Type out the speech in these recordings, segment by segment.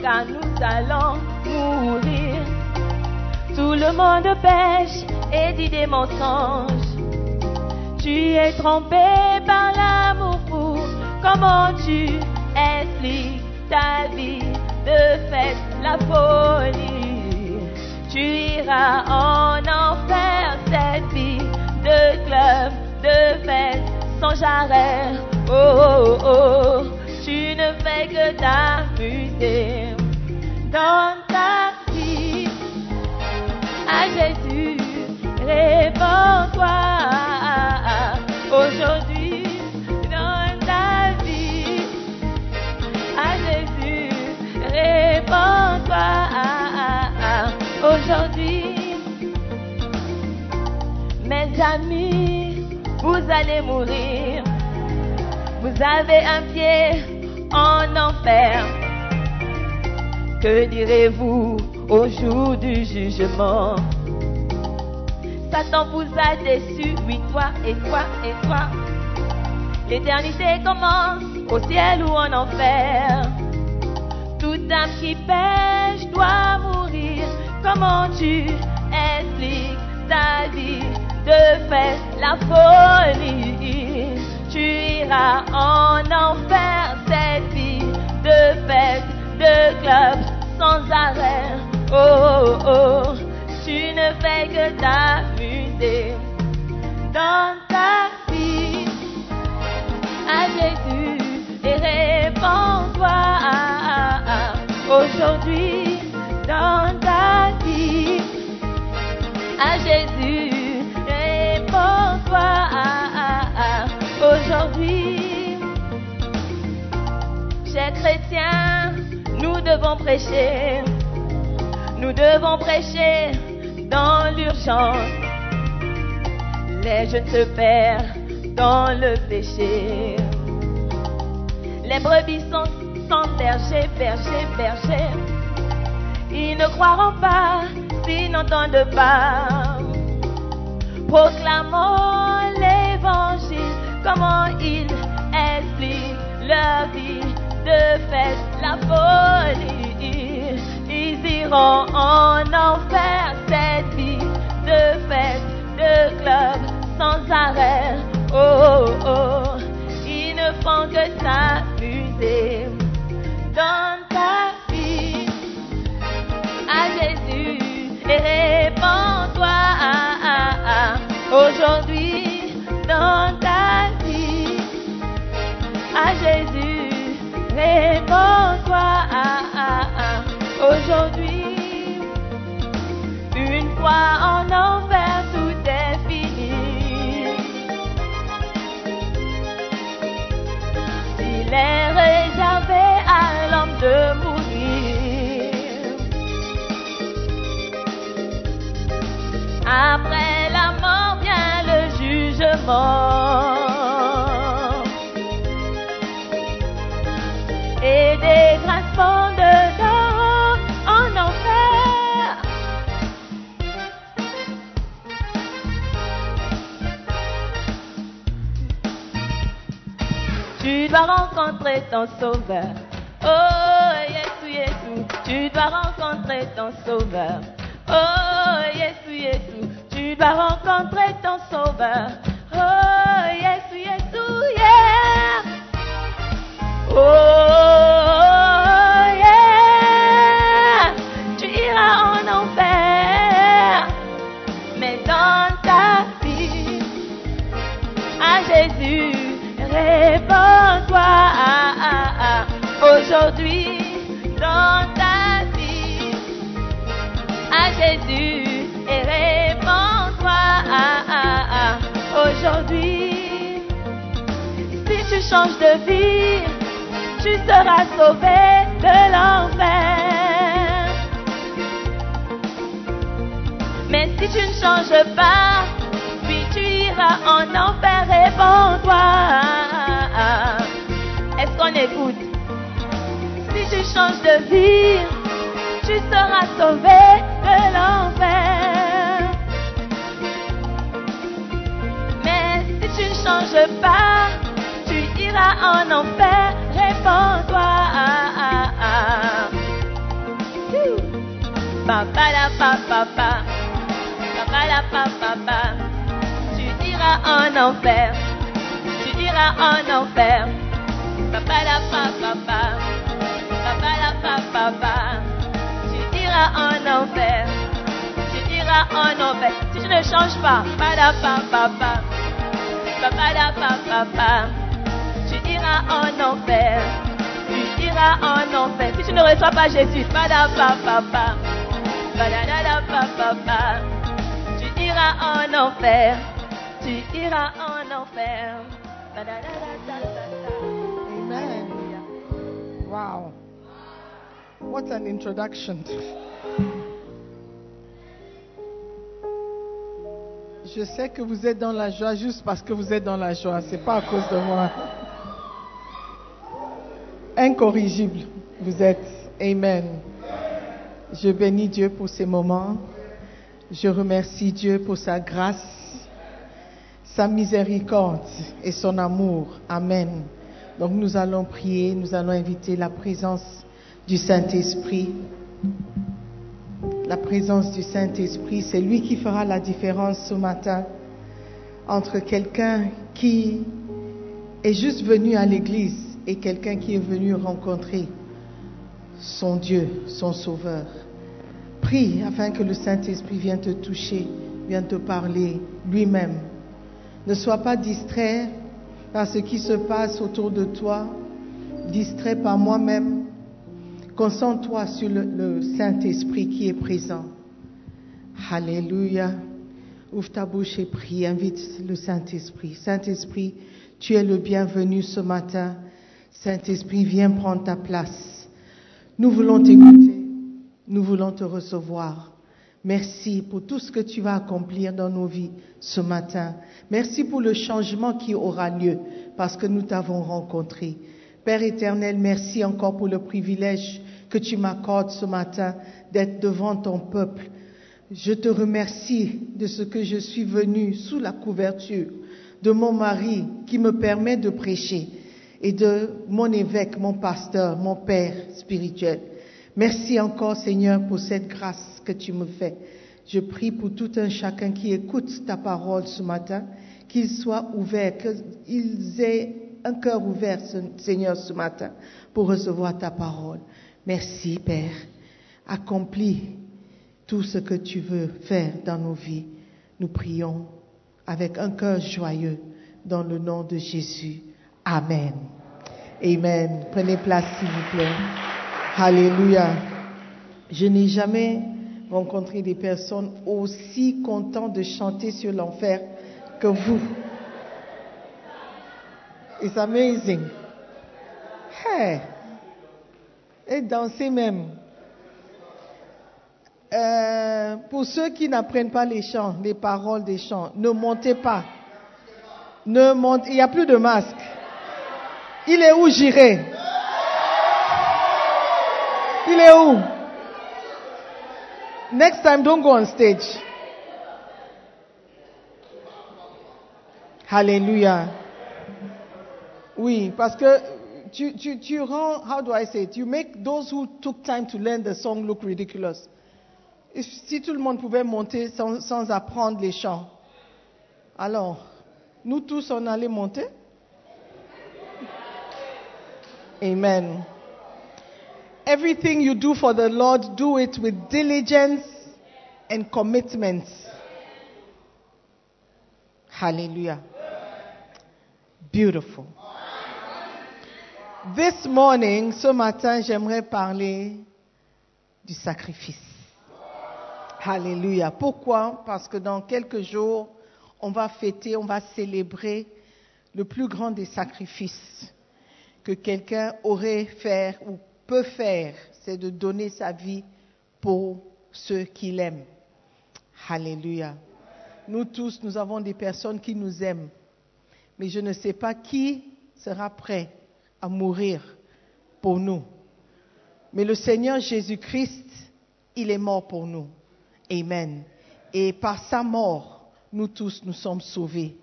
Car nous allons mourir. Tout le monde pêche et dit des mensonges. Tu es trompé par l'amour fou. Comment tu expliques ta vie de fait la folie? Tu iras en enfer cette vie de club, de fête sans arrêt. Oh, oh, oh, tu ne fais que dans ta vie à Jésus, réponds-toi aujourd'hui dans ta vie. À Jésus, réponds-toi aujourd'hui. Mes amis, vous allez mourir. Vous avez un pied en enfer. Que direz-vous au jour du jugement? Satan vous a déçu, oui, toi et toi et toi. L'éternité commence au ciel ou en enfer. Toute âme qui pêche doit mourir. Comment tu expliques ta vie? De fait la folie? Tu iras en enfer cette vie de fête, de club sans arrêt. Oh, oh, oh, tu ne fais que t'amuser. Dans ta vie à Jésus et réponds-toi. Aujourd'hui dans ta vie à Jésus réponds-toi. Aujourd'hui chrétiens nous devons prêcher. Nous devons prêcher dans l'urgence. Les jeunes se perdent dans le péché. Les brebis sont sans berger, berger, berger. Ils ne croiront pas s'ils n'entendent pas. Proclamons l'évangile, comment ils expliquent leur vie de fête, la folie. Ils iront en enfer cette vie de fête, de club sans arrêt. Oh, oh, oh. Ils ne font que s'amuser Et des grincements de en enfer. Tu dois rencontrer ton sauveur. Oh, Yesu, Yesu, tu dois rencontrer ton sauveur. Oh, Yesu, Yesu, tu dois rencontrer ton sauveur. Oh, yeah. Tu iras en enfer, mais dans ta vie, à Jésus, réponds-toi. Aujourd'hui, dans ta vie, à Jésus et réponds-toi. Aujourd'hui, si tu changes de vie, tu seras sauvé de l'enfer. Mais si tu ne changes pas, puis tu iras en enfer, réponds-toi. Est-ce qu'on écoute? Si tu changes de vie, tu seras sauvé de l'enfer. Mais si tu ne changes pas, tu iras en enfer, ah. Ouh. Papa la papa papa, papa la papa. Tu iras en enfer, tu iras en enfer. Papa la papa papa, papa la papa. Tu iras en enfer, tu iras en enfer. Si tu ne changes pas, papa la papa papa, papa la papa iras en enfer, tu iras en enfer. Si tu ne reçois pas Jésus, papa. Tu iras en enfer, tu iras en enfer. Wow. What an introduction. Je sais que vous êtes dans la joie juste parce que vous êtes dans la joie. C'est pas à cause de moi. Incorrigible, vous êtes. Amen. Je bénis Dieu pour ces moments. Je remercie Dieu pour sa grâce, sa miséricorde et son amour. Amen. Donc nous allons prier, nous allons inviter la présence du Saint-Esprit. La présence du Saint-Esprit, c'est lui qui fera la différence ce matin entre quelqu'un qui est juste venu à l'église et quelqu'un qui est venu rencontrer son Dieu, son Sauveur. Prie afin que le Saint-Esprit vienne te toucher, vienne te parler lui-même. Ne sois pas distrait par ce qui se passe autour de toi, distrait par moi-même. Concentre-toi sur le, Saint-Esprit qui est présent. Alléluia. Ouvre ta bouche et prie, invite le Saint-Esprit. Saint-Esprit, tu es le bienvenu ce matin. Saint-Esprit, viens prendre ta place. Nous voulons t'écouter. Nous voulons te recevoir. Merci pour tout ce que tu vas accomplir dans nos vies ce matin. Merci pour le changement qui aura lieu parce que nous t'avons rencontré. Père éternel, merci encore pour le privilège que tu m'accordes ce matin d'être devant ton peuple. Je te remercie de ce que je suis venu sous la couverture de mon mari qui me permet de prêcher et de mon évêque, mon pasteur, mon père spirituel. Merci encore Seigneur pour cette grâce que tu me fais. Je prie pour tout un chacun qui écoute ta parole ce matin, qu'il soit ouvert, qu'ils aient un cœur ouvert, Seigneur, ce matin, pour recevoir ta parole. Merci Père. Accomplis tout ce que tu veux faire dans nos vies. Nous prions avec un cœur joyeux dans le nom de Jésus. Amen. Amen. Prenez place, s'il vous plaît. Alléluia. Je n'ai jamais rencontré des personnes aussi contentes de chanter sur l'enfer que vous. It's amazing. Hey. Et danser même. Euh, pour ceux qui n'apprennent pas les chants, les paroles des chants, ne montez pas. Ne montez, il n'y a plus de masque. Il est où j'irai? Il est où? Next time, don't go on stage. Hallelujah. Oui, parce que tu, tu, tu rends, how do I say it? You make those who took time to learn the song look ridiculous. Si tout le monde pouvait monter sans, sans apprendre les chants, alors, nous tous, on allait monter? Amen. Everything you do for the Lord, do it with diligence and commitment. Hallelujah. Beautiful. This morning, ce matin, j'aimerais parler du sacrifice. Alléluia. Pourquoi? Parce que dans quelques jours, on va fêter, on va célébrer le plus grand des sacrifices que quelqu'un aurait fait ou peut faire, c'est de donner sa vie pour ceux qu'il aime. Alléluia. Nous tous, nous avons des personnes qui nous aiment, mais je ne sais pas qui sera prêt à mourir pour nous. Mais le Seigneur Jésus-Christ, il est mort pour nous. Amen. Et par sa mort, nous tous, nous sommes sauvés.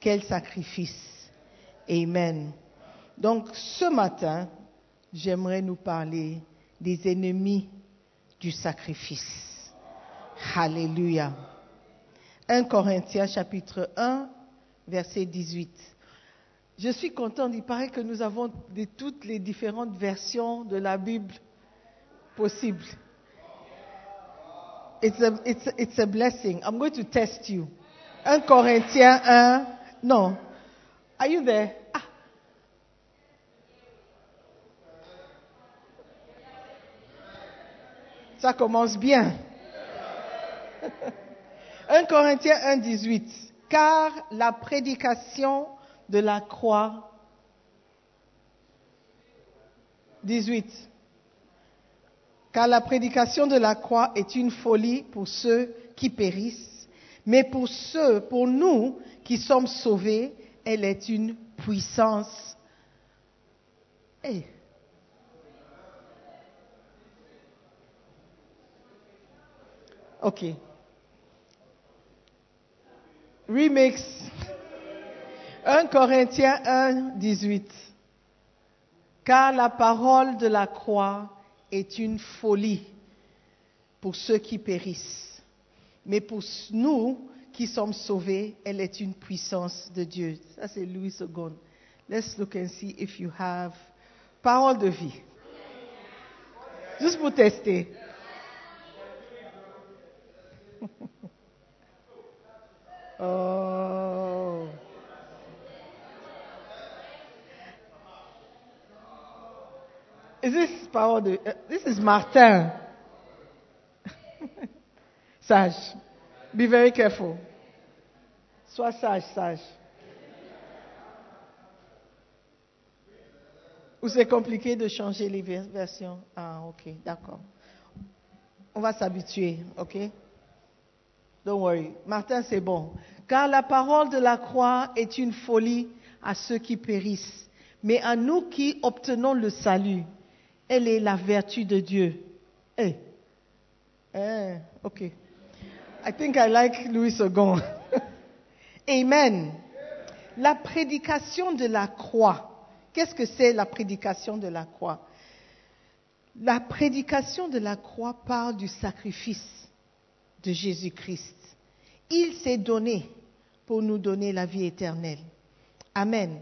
Quel sacrifice. Amen. Donc, ce matin, j'aimerais nous parler des ennemis du sacrifice. Alléluia. 1 Corinthiens chapitre 1, verset 18. Je suis contente, il paraît que nous avons de toutes les différentes versions de la Bible possibles. It's a, it's, a- it's a blessing. I'm going to test you. 1 Corinthiens 1, non. Are you there? Ah. Ça commence bien. 1 Corinthiens 1, 18. Car la prédication de la croix. 18. Car la prédication de la croix est une folie pour ceux qui périssent, mais pour ceux, pour nous qui sommes sauvés, elle est une puissance. Eh. Ok. Remix. 1 Corinthiens 1, 18. Car la parole de la croix est une folie pour ceux qui périssent. Mais pour nous qui sommes sauvés, elle est une puissance de Dieu. Ça, c'est Louis II. Let's look and see if you have parole de vie. Juste pour tester. Oh. Is this de... uh, this is Martin. sage. Be very careful. Sois sage, sage. Ou c'est compliqué de changer les vers- versions? Ah, ok, d'accord. On va s'habituer, ok? Don't worry. Martin, c'est bon. Car la parole de la croix est une folie à ceux qui périssent. Mais à nous qui obtenons le salut, elle est la vertu de Dieu. Eh. Eh, ok. I think I like Louis II. Amen. La prédication de la croix. Qu'est-ce que c'est la prédication de la croix? La prédication de la croix parle du sacrifice de Jésus-Christ. Il s'est donné pour nous donner la vie éternelle. Amen.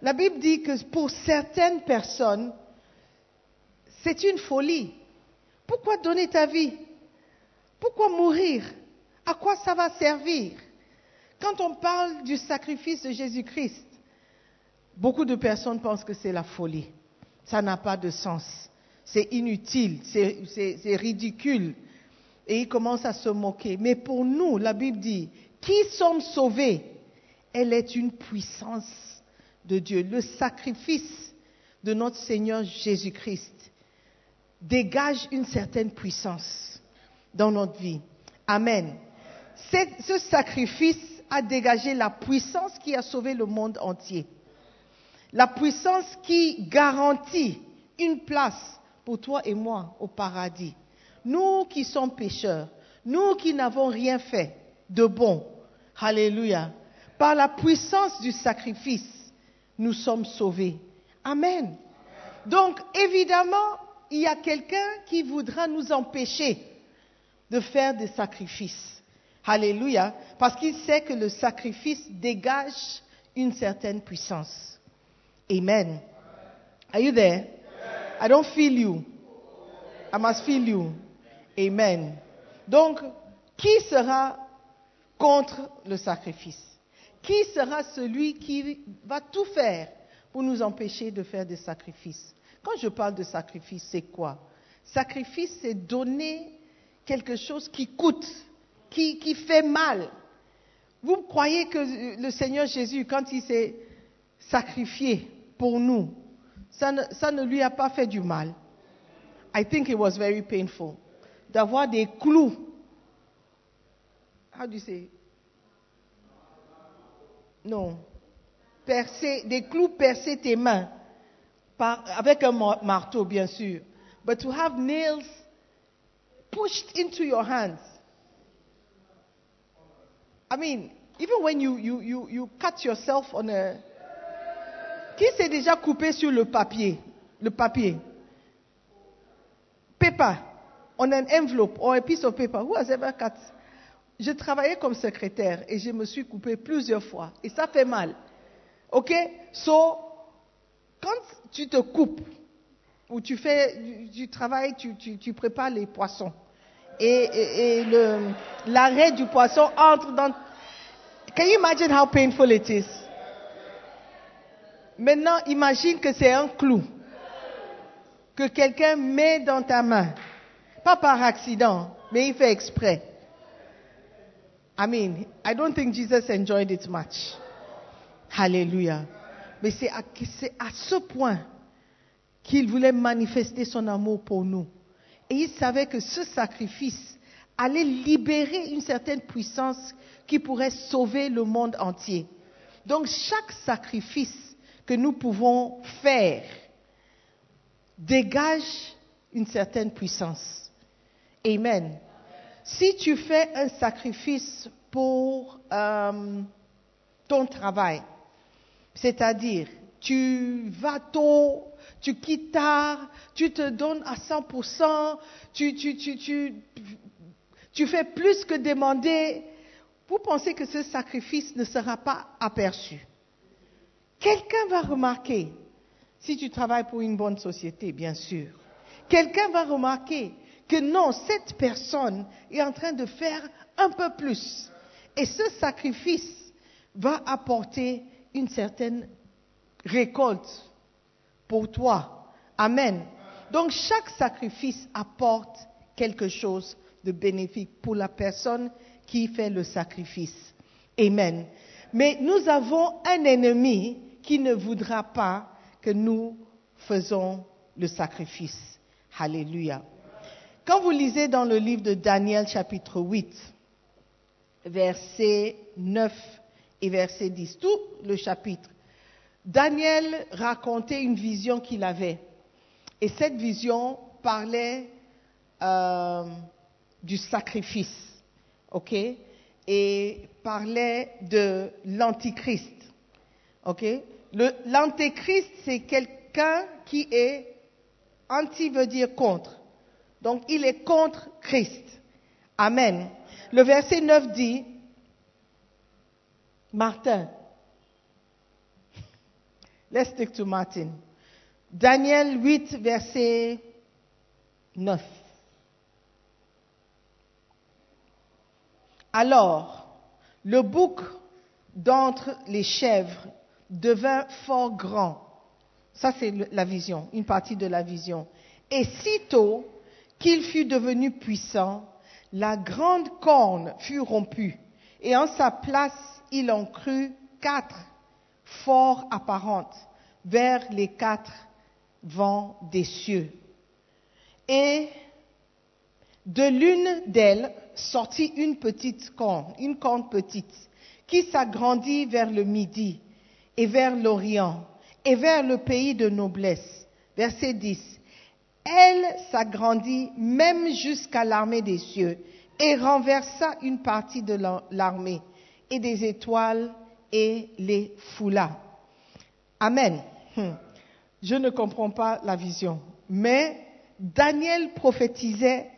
La Bible dit que pour certaines personnes, c'est une folie. Pourquoi donner ta vie? Pourquoi mourir? À quoi ça va servir? Quand on parle du sacrifice de Jésus-Christ, beaucoup de personnes pensent que c'est la folie. Ça n'a pas de sens. C'est inutile, c'est- ridicule. Et ils commencent à se moquer. Mais pour nous, la Bible dit, qui sommes sauvés, elle est une puissance de Dieu. Le sacrifice de notre Seigneur Jésus-Christ dégage une certaine puissance dans notre vie. Amen. Ce sacrifice a dégagé la puissance qui a sauvé le monde entier. La puissance qui garantit une place pour toi et moi au paradis. Nous qui sommes pécheurs, nous qui n'avons rien fait de bon, Alléluia, par la puissance du sacrifice, nous sommes sauvés. Amen. Donc, évidemment, il y a quelqu'un qui voudra nous empêcher de faire des sacrifices. Alléluia. Parce qu'il sait que le sacrifice dégage une certaine puissance. Amen. Are you there? I don't feel you. I must feel you. Amen. Donc, qui sera contre le sacrifice? Qui sera celui qui va tout faire pour nous empêcher de faire des sacrifices? Quand je parle de sacrifice, c'est quoi? Sacrifice, c'est donner quelque chose qui coûte, qui, fait mal. Vous croyez que le Seigneur Jésus, quand il s'est sacrifié pour nous, ça ne, ça ne lui a pas fait du mal. I think it was very painful. D'avoir des clous. How do you say? Non. Percer, des clous percer tes mains. Avec un mar- marteau, bien sûr. But to have nails pushed into your hands. I mean, even when you, you, you, you cut yourself on a. Qui s'est déjà coupé sur le papier? Le papier. Paper. On an envelope or a piece of paper. Who has ever cut? Je travaillais comme secrétaire et je me suis coupé plusieurs fois. Et ça fait mal. OK? So, quand tu te coupes, ou tu fais du, travail, tu, tu, tu prépares les poissons. Et, et, l'arrêt du poisson entre dans. Can you imagine how painful it is? Maintenant, imagine que c'est un clou que quelqu'un met dans ta main. Pas par accident, mais il fait exprès. I mean, I don't think Jesus enjoyed it much. Hallelujah. Mais c'est à, à ce point qu'il voulait manifester son amour pour nous. Et il savait que ce sacrifice allait libérer une certaine puissance qui pourrait sauver le monde entier. Donc chaque sacrifice que nous pouvons faire dégage une certaine puissance. Amen. Si tu fais un sacrifice pour euh, ton travail, c'est-à-dire tu vas tôt, tu quittes tard, tu te donnes à 100%, tu, tu, fais plus que demander, vous pensez que ce sacrifice ne sera pas aperçu. Quelqu'un va remarquer, si tu travailles pour une bonne société, bien sûr, quelqu'un va remarquer que non, cette personne est en train de faire un peu plus. Et ce sacrifice va apporter une certaine récolte pour toi. Amen. Donc chaque sacrifice apporte quelque chose de bénéfique pour la personne qui fait le sacrifice. Amen. Mais nous avons un ennemi qui ne voudra pas que nous faisons le sacrifice. Alléluia. Quand vous lisez dans le livre de Daniel chapitre 8, verset 9 et verset 10, tout le chapitre, Daniel racontait une vision qu'il avait. Et cette vision parlait euh, du sacrifice, ok? Et parlait de l'antichrist, ok? L'antéchrist, c'est quelqu'un qui est anti veut dire contre. Donc il est contre Christ. Amen. Le verset 9 dit, Martin, let's stick to Martin. Daniel 8, verset 9. Alors, le bouc d'entre les chèvres devint fort grand. Ça, c'est la vision, une partie de la vision. Et sitôt qu'il fut devenu puissant, la grande corne fut rompue, et en sa place il en crut quatre fort apparentes vers les quatre vents des cieux. Et de l'une d'elles sortit une petite corne, une corne petite, qui s'agrandit vers le midi et vers l'Orient et vers le pays de noblesse. Verset 10. Elle s'agrandit même jusqu'à l'armée des cieux et renversa une partie de la- l'armée et des étoiles et les foula. Amen. Hmm. Je ne comprends pas la vision. Mais Daniel prophétisait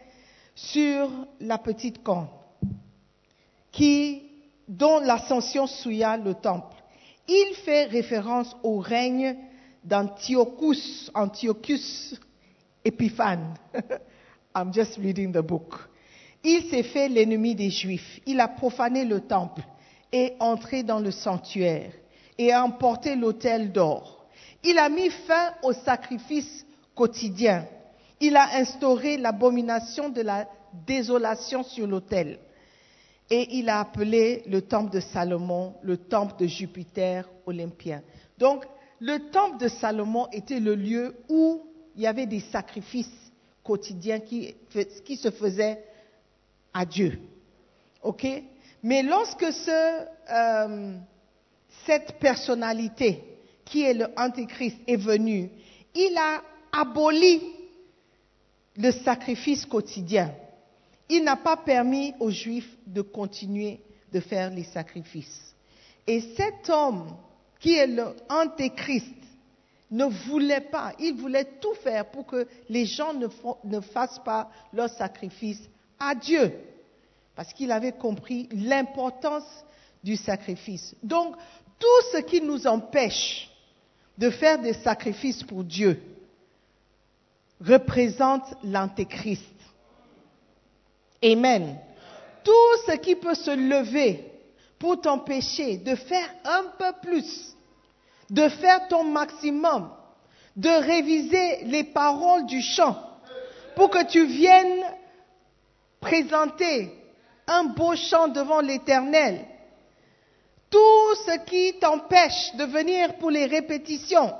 sur la petite corne qui, dont l'ascension souilla le temple. Il fait référence au règne d'Antiochus, Antiochus Épiphane. I'm just reading the book. Il s'est fait l'ennemi des Juifs. Il a profané le temple et entré dans le sanctuaire et a emporté l'autel d'or. Il a mis fin au sacrifice quotidien. Il a instauré l'abomination de la désolation sur l'autel. Et il a appelé le temple de Salomon le temple de Jupiter olympien. Donc, le temple de Salomon était le lieu où il y avait des sacrifices quotidiens qui, se faisaient à Dieu. Mais lorsque euh, cette personnalité qui est le Antéchrist est venue, il a aboli le sacrifice quotidien. Il n'a pas permis aux Juifs de continuer de faire les sacrifices. Et cet homme qui est le Antéchrist ne voulait pas, il voulait tout faire pour que les gens ne, fassent pas leur sacrifice à Dieu, parce qu'il avait compris l'importance du sacrifice. Donc, tout ce qui nous empêche de faire des sacrifices pour Dieu représente l'antéchrist. Amen. Tout ce qui peut se lever pour t'empêcher de faire un peu plus, de faire ton maximum, de réviser les paroles du chant pour que tu viennes présenter un beau chant devant l'Éternel. Tout ce qui t'empêche de venir pour les répétitions,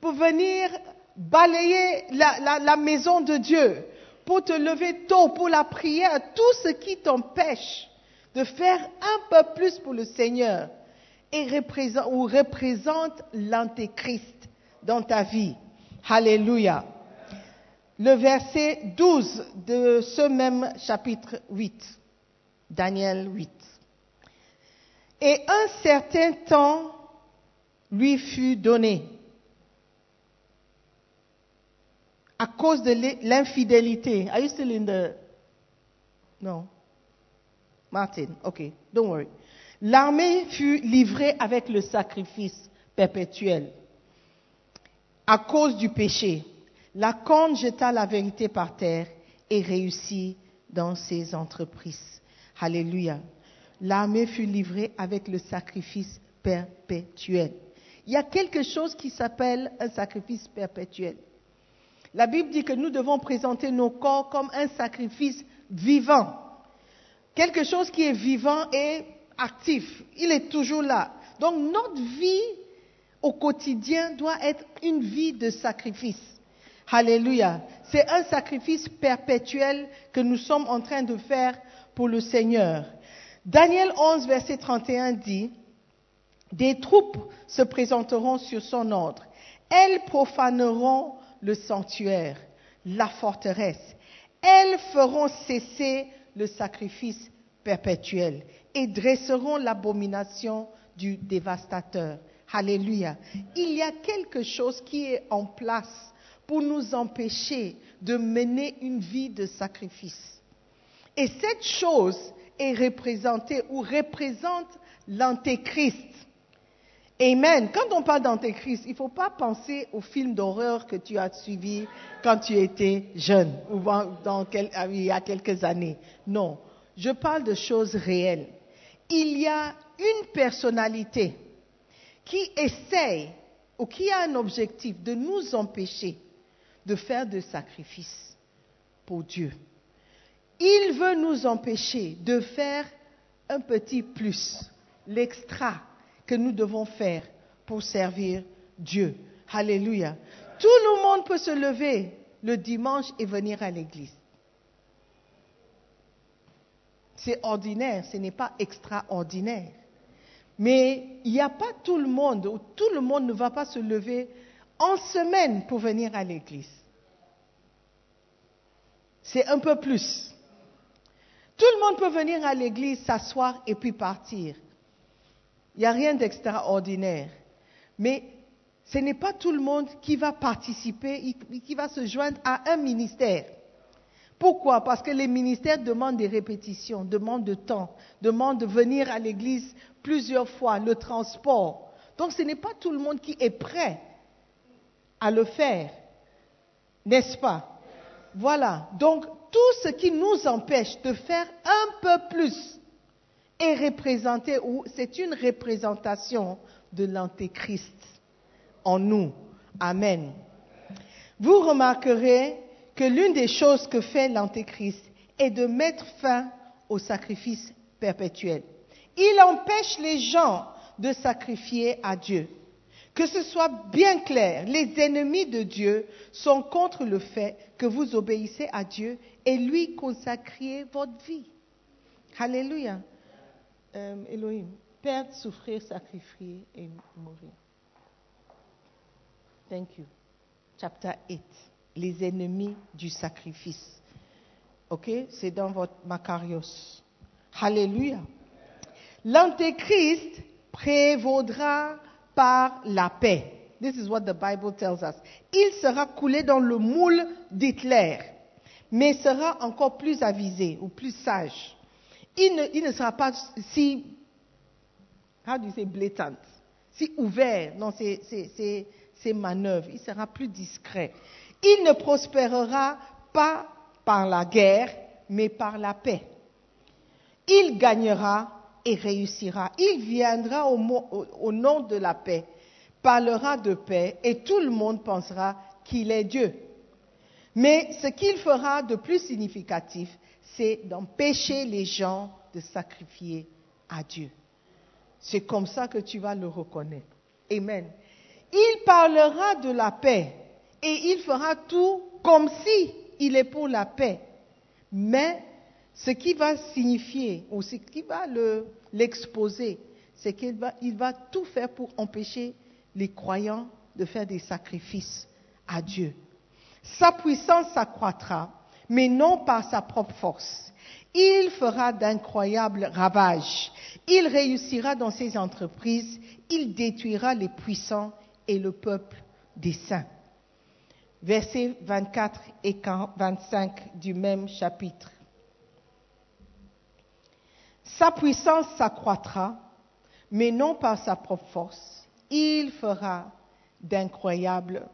pour venir balayer la, maison de Dieu, pour te lever tôt pour la prière, tout ce qui t'empêche de faire un peu plus pour le Seigneur et représente, ou représente l'antéchrist dans ta vie. Alléluia. Le verset 12 de ce même chapitre 8, Daniel 8. Et un certain temps lui fut donné à cause de l'infidélité. Are you still in the... No? Martin, ok, don't worry. L'armée fut livrée avec le sacrifice perpétuel à cause du péché. La corne jeta la vérité par terre et réussit dans ses entreprises. Alléluia. L'armée fut livrée avec le sacrifice perpétuel. Il y a quelque chose qui s'appelle un sacrifice perpétuel. La Bible dit que nous devons présenter nos corps comme un sacrifice vivant. Quelque chose qui est vivant et actif. Il est toujours là. Donc notre vie au quotidien doit être une vie de sacrifice. Alléluia. C'est un sacrifice perpétuel que nous sommes en train de faire pour le Seigneur. Daniel 11, verset 31 dit, Des troupes se présenteront sur son ordre. Elles profaneront le sanctuaire, la forteresse. Elles feront cesser le sacrifice perpétuel et dresseront l'abomination du dévastateur. Alléluia. Il y a quelque chose qui est en place pour nous empêcher de mener une vie de sacrifice. Et cette chose est représentée ou représente l'antéchrist. Amen. Quand on parle d'antéchrist, il ne faut pas penser au film d'horreur que tu as suivi quand tu étais jeune ou il y a quelques années. Non, je parle de choses réelles. Il y a une personnalité qui essaye ou qui a un objectif de nous empêcher de faire des sacrifices pour Dieu. Il veut nous empêcher de faire un petit plus, l'extra que nous devons faire pour servir Dieu. Alléluia. Tout le monde peut se lever le dimanche et venir à l'église. C'est ordinaire, ce n'est pas extraordinaire. Mais il n'y a pas tout le monde, ou tout le monde ne va pas se lever en semaine pour venir à l'église. C'est un peu plus. Tout le monde peut venir à l'église, s'asseoir et puis partir. Il n'y a rien d'extraordinaire. Mais ce n'est pas tout le monde qui va participer, qui va se joindre à un ministère. Pourquoi? Parce que les ministères demandent des répétitions, demandent de temps, demandent de venir à l'église plusieurs fois, le transport. Donc ce n'est pas tout le monde qui est prêt à le faire, n'est-ce pas? Voilà. Donc tout ce qui nous empêche de faire un peu plus est représenté ou c'est une représentation de l'antéchrist en nous. Amen. Vous remarquerez que l'une des choses que fait l'antéchrist est de mettre fin au sacrifice perpétuel. Il empêche les gens de sacrifier à Dieu. Que ce soit bien clair, les ennemis de Dieu sont contre le fait que vous obéissez à Dieu et lui consacriez votre vie. Alléluia. Euh, Elohim, perdre, souffrir, sacrifier et mourir. Thank you. Chapter 8. Les ennemis du sacrifice. OK? C'est dans votre Macarios. Alléluia. L'antéchrist prévaudra par la paix. This is what the Bible tells us. Il sera coulé dans le moule d'Hitler, mais sera encore plus avisé ou plus sage. Il ne, sera pas si, how do you say, blatant, si ouvert dans ses, ses, ses manœuvres. Il sera plus discret. Il ne prospérera pas par la guerre, mais par la paix. Il gagnera et réussira. Il viendra au, nom de la paix, parlera de paix et tout le monde pensera qu'il est Dieu. Mais ce qu'il fera de plus significatif, c'est d'empêcher les gens de sacrifier à Dieu. C'est comme ça que tu vas le reconnaître. Amen. Il parlera de la paix et il fera tout comme si il est pour la paix. Mais ce qui va signifier, ou ce qui va l'exposer, c'est qu'il va, tout faire pour empêcher les croyants de faire des sacrifices à Dieu. Sa puissance s'accroîtra, mais non par sa propre force. Il fera d'incroyables ravages. Il réussira dans ses entreprises. Il détruira les puissants et le peuple des saints. Versets 24 et 25 du même chapitre. Sa puissance s'accroîtra, mais non par sa propre force. Il fera d'incroyables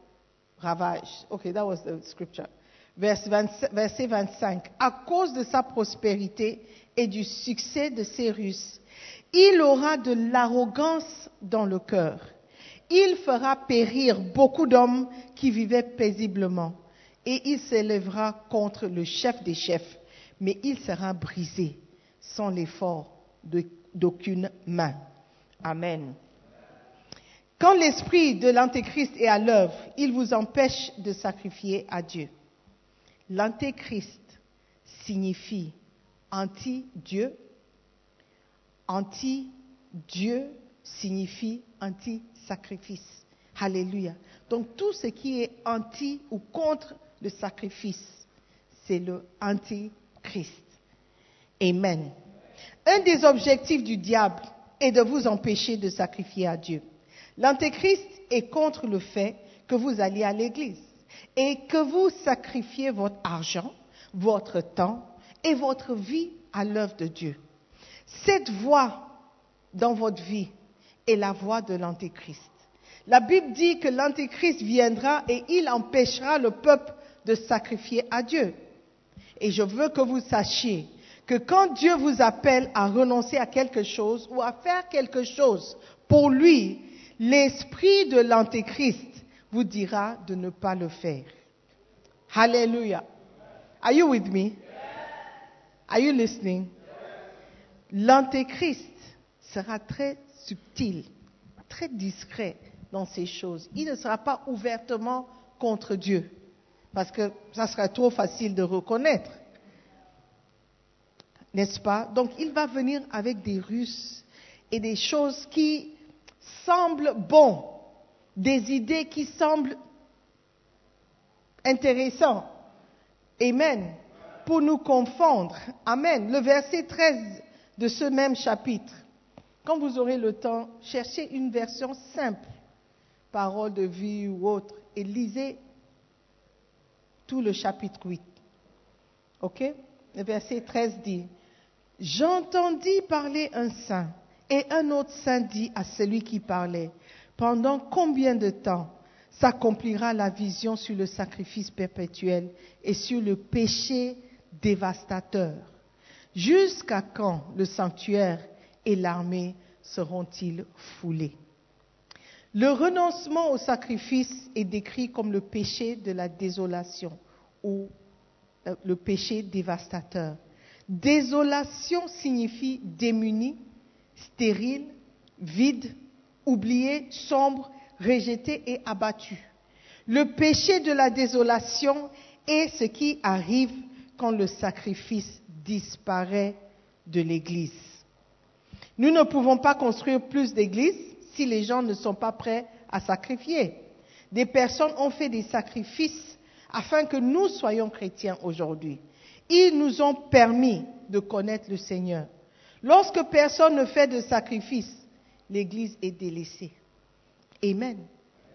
ravages. Okay, that was the scripture. Verset 25. À cause de sa prospérité et du succès de ses Russes, il aura de l'arrogance dans le cœur. Il fera périr beaucoup d'hommes qui vivaient paisiblement et il s'élèvera contre le chef des chefs, mais il sera brisé sans l'effort d'aucune main. Amen. Quand l'esprit de l'antéchrist est à l'œuvre, il vous empêche de sacrifier à Dieu. L'antéchrist signifie anti-Dieu. Anti-Dieu signifie anti-sacrifice. Alléluia. Donc tout ce qui est anti ou contre le sacrifice, c'est le antichrist. Amen. Un des objectifs du diable est de vous empêcher de sacrifier à Dieu. L'antéchrist est contre le fait que vous alliez à l'église et que vous sacrifiez votre argent, votre temps et votre vie à l'œuvre de Dieu. Cette voie dans votre vie est la voie de l'antéchrist. La Bible dit que l'antéchrist viendra et il empêchera le peuple de sacrifier à Dieu. Et je veux que vous sachiez que quand Dieu vous appelle à renoncer à quelque chose ou à faire quelque chose pour lui, l'esprit de l'antéchrist vous dira de ne pas le faire. Hallelujah. Are you with me? Are you listening? L'antéchrist sera très subtil, très discret dans ces choses. Il ne sera pas ouvertement contre Dieu, parce que ça serait trop facile de reconnaître. N'est-ce pas? Donc il va venir avec des ruses et des choses qui semblent bonnes, des idées qui semblent intéressantes. Amen. Pour nous confondre. Amen. Le verset 13 de ce même chapitre. Quand vous aurez le temps, cherchez une version simple. parole de vie ou autre et lisez tout le chapitre 8. OK? Le verset 13 dit, J'entendis parler un saint, et un autre saint dit à celui qui parlait, Pendant combien de temps s'accomplira la vision sur le sacrifice perpétuel et sur le péché dévastateur? Jusqu'à quand le sanctuaire et l'armée seront-ils foulés Le renoncement au sacrifice est décrit comme le péché de la désolation ou euh, le péché dévastateur. Désolation signifie démuni, stérile, vide, oublié, sombre, rejeté et abattu. Le péché de la désolation est ce qui arrive quand le sacrifice disparaît de l'Église. Nous ne pouvons pas construire plus d'églises si les gens ne sont pas prêts à sacrifier. Des personnes ont fait des sacrifices afin que nous soyons chrétiens aujourd'hui. Ils nous ont permis de connaître le Seigneur. Lorsque personne ne fait de sacrifice, l'Église est délaissée. Amen.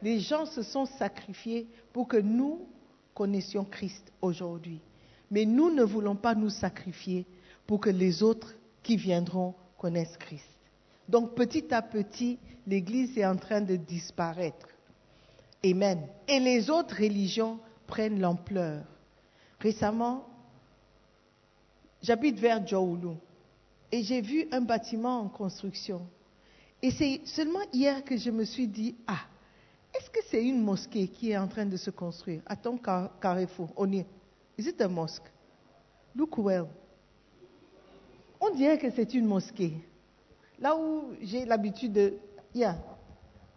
Les gens se sont sacrifiés pour que nous connaissions Christ aujourd'hui. Mais nous ne voulons pas nous sacrifier pour que les autres qui viendront connaissent Christ. Donc petit à petit, l'Église est en train de disparaître. Amen. Et les autres religions prennent l'ampleur. Récemment, j'habite vers Djaoulou et j'ai vu un bâtiment en construction. Et c'est seulement hier que je me suis dit, ah, est-ce que c'est une mosquée qui est en train de se construire à ton carrefour On est. Is it a mosque? Look well. On dirait que c'est une mosquée. Là où j'ai l'habitude de.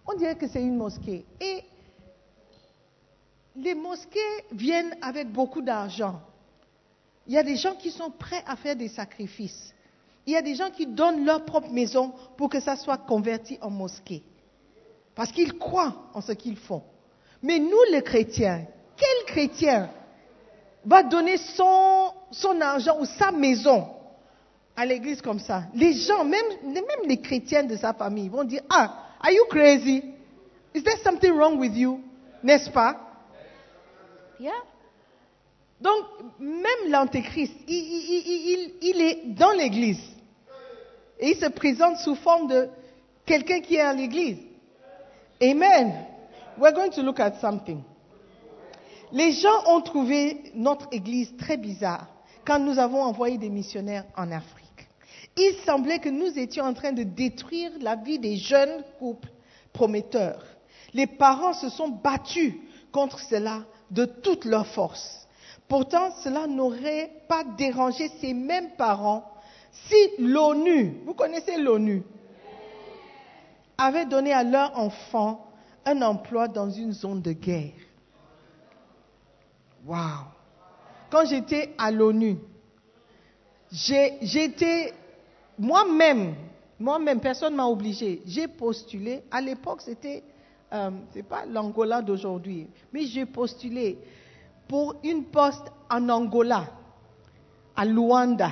On dirait que c'est une mosquée. Et les mosquées viennent avec beaucoup d'argent. Il y a des gens qui sont prêts à faire des sacrifices. Il y a des gens qui donnent leur propre maison pour que ça soit converti en mosquée. Parce qu'ils croient en ce qu'ils font. Mais nous, les chrétiens, quel chrétien va donner son argent ou sa maison à l'église comme ça Les gens, même, les chrétiens de sa famille, vont dire Ah, are you crazy? Is there something wrong with you? N'est-ce pas? Yeah donc, même l'Antéchrist, il, il, il, est dans l'Église. Et il se présente sous forme de quelqu'un qui est à l'Église. Amen. We're going to look at something. Les gens ont trouvé notre Église très bizarre quand nous avons envoyé des missionnaires en Afrique. Il semblait que nous étions en train de détruire la vie des jeunes couples prometteurs. Les parents se sont battus contre cela de toute leur force. Pourtant, cela n'aurait pas dérangé ces mêmes parents si l'ONU, vous connaissez l'ONU, avait donné à leur enfant un emploi dans une zone de guerre. Wow. Quand j'étais à l'ONU, j'étais moi-même, moi-même, personne ne m'a obligé. J'ai postulé. À l'époque, c'était, euh, c'est pas l'Angola d'aujourd'hui, mais j'ai postulé pour une poste en Angola, à Luanda.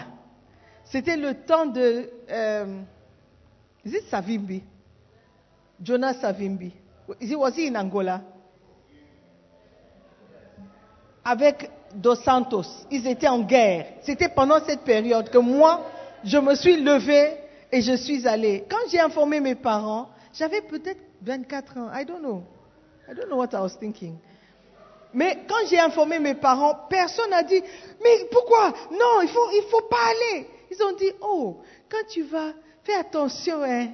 C'était le temps de. Euh, is it Savimbi? Jonas Savimbi. Is was he in Angola? Avec Dos Santos. Ils étaient en guerre. C'était pendant cette période que moi, je me suis levée et je suis allée. Quand j'ai informé mes parents, j'avais peut-être 24 ans. I don't know. I don't know what I was thinking. Mais quand j'ai informé mes parents, personne n'a dit, mais pourquoi? Non, il faut, il faut pas aller. Ils ont dit, oh, quand tu vas, fais attention, hein.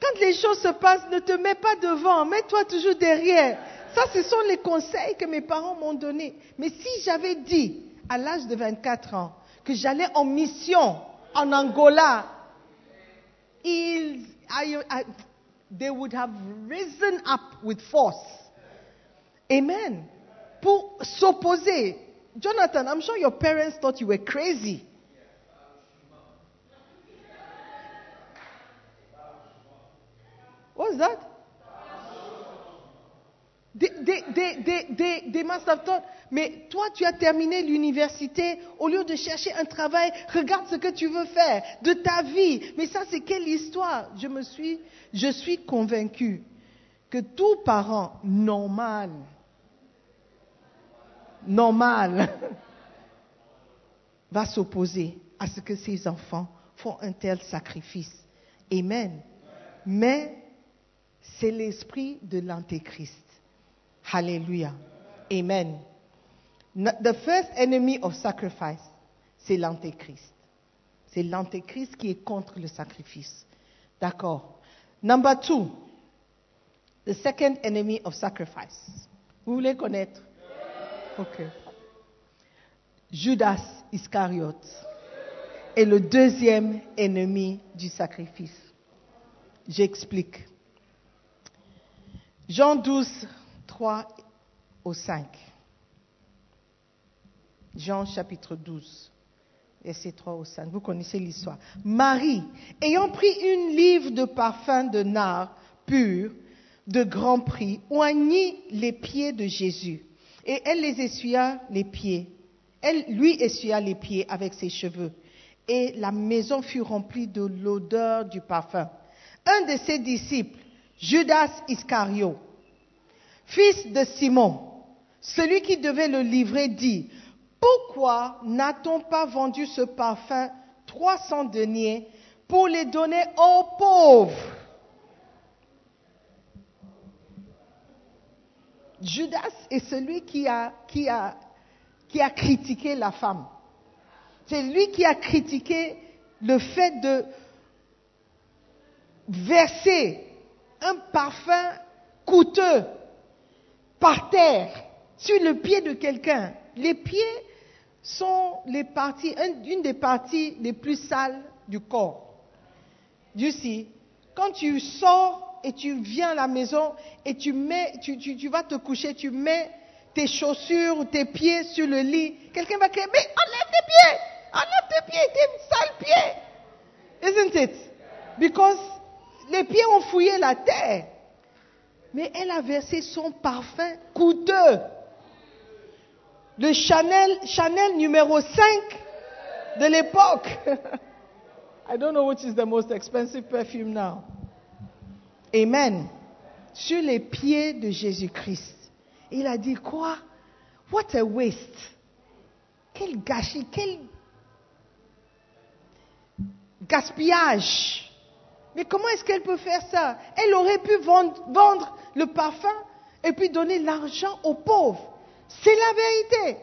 Quand les choses se passent, ne te mets pas devant, mets-toi toujours derrière. Ça, ce sont les conseils que mes parents m'ont donnés. Mais si j'avais dit, à l'âge de 24 ans, que j'allais en mission en Angola, ils, they would have risen up with force Amen. Pour s'opposer. Jonathan, I'm sure your parents thought you were crazy. What's that? Have thought, mais toi tu as terminé l'université, au lieu de chercher un travail, regarde ce que tu veux faire de ta vie. Mais ça c'est quelle histoire? Je me suis, je suis convaincue que tout parent normal, normal, va s'opposer à ce que ses enfants font un tel sacrifice. Amen. Mais c'est l'esprit de l'antéchrist. Hallelujah. Amen. The first enemy of sacrifice, c'est l'antéchrist. C'est l'antéchrist qui est contre le sacrifice. D'accord. Number two, the second enemy of sacrifice. Vous voulez connaître? Ok. Judas Iscariote est le deuxième ennemi du sacrifice. J'explique. Jean 12, 3 au 5. Jean chapitre 12, verset 3 au 5. Vous connaissez l'histoire. Marie, ayant pris une livre de parfum de nard pur, de grand prix, oignit les pieds de Jésus. Et elle les essuya les pieds. Elle lui essuya les pieds avec ses cheveux. Et la maison fut remplie de l'odeur du parfum. Un de ses disciples, Judas Iscario, fils de Simon, celui qui devait le livrer, dit, pourquoi n'a-t-on pas vendu ce parfum 300 deniers pour les donner aux pauvres? Judas est celui qui a, critiqué la femme. C'est lui qui a critiqué le fait de verser un parfum coûteux par terre sur le pied de quelqu'un. Les pieds sont les parties, un- une des parties les plus sales du corps. You see, quand tu sors et tu viens à la maison et tu mets, tu vas te coucher, tu mets tes chaussures ou tes pieds sur le lit, quelqu'un va crier, mais enlève tes pieds, enlève tes pieds, tes sales pieds. Isn't it? Because les pieds ont fouillé la terre. Mais elle a versé son parfum coûteux. Le Chanel, Chanel numéro 5 de l'époque. I don't know which is the most expensive perfume now. Amen. Sur les pieds de Jésus-Christ. Il a dit quoi? What a waste. Quel gâchis, quel gaspillage. Mais comment est-ce qu'elle peut faire ça? Elle aurait pu vendre, vendre le parfum et puis donner l'argent aux pauvres. C'est la vérité.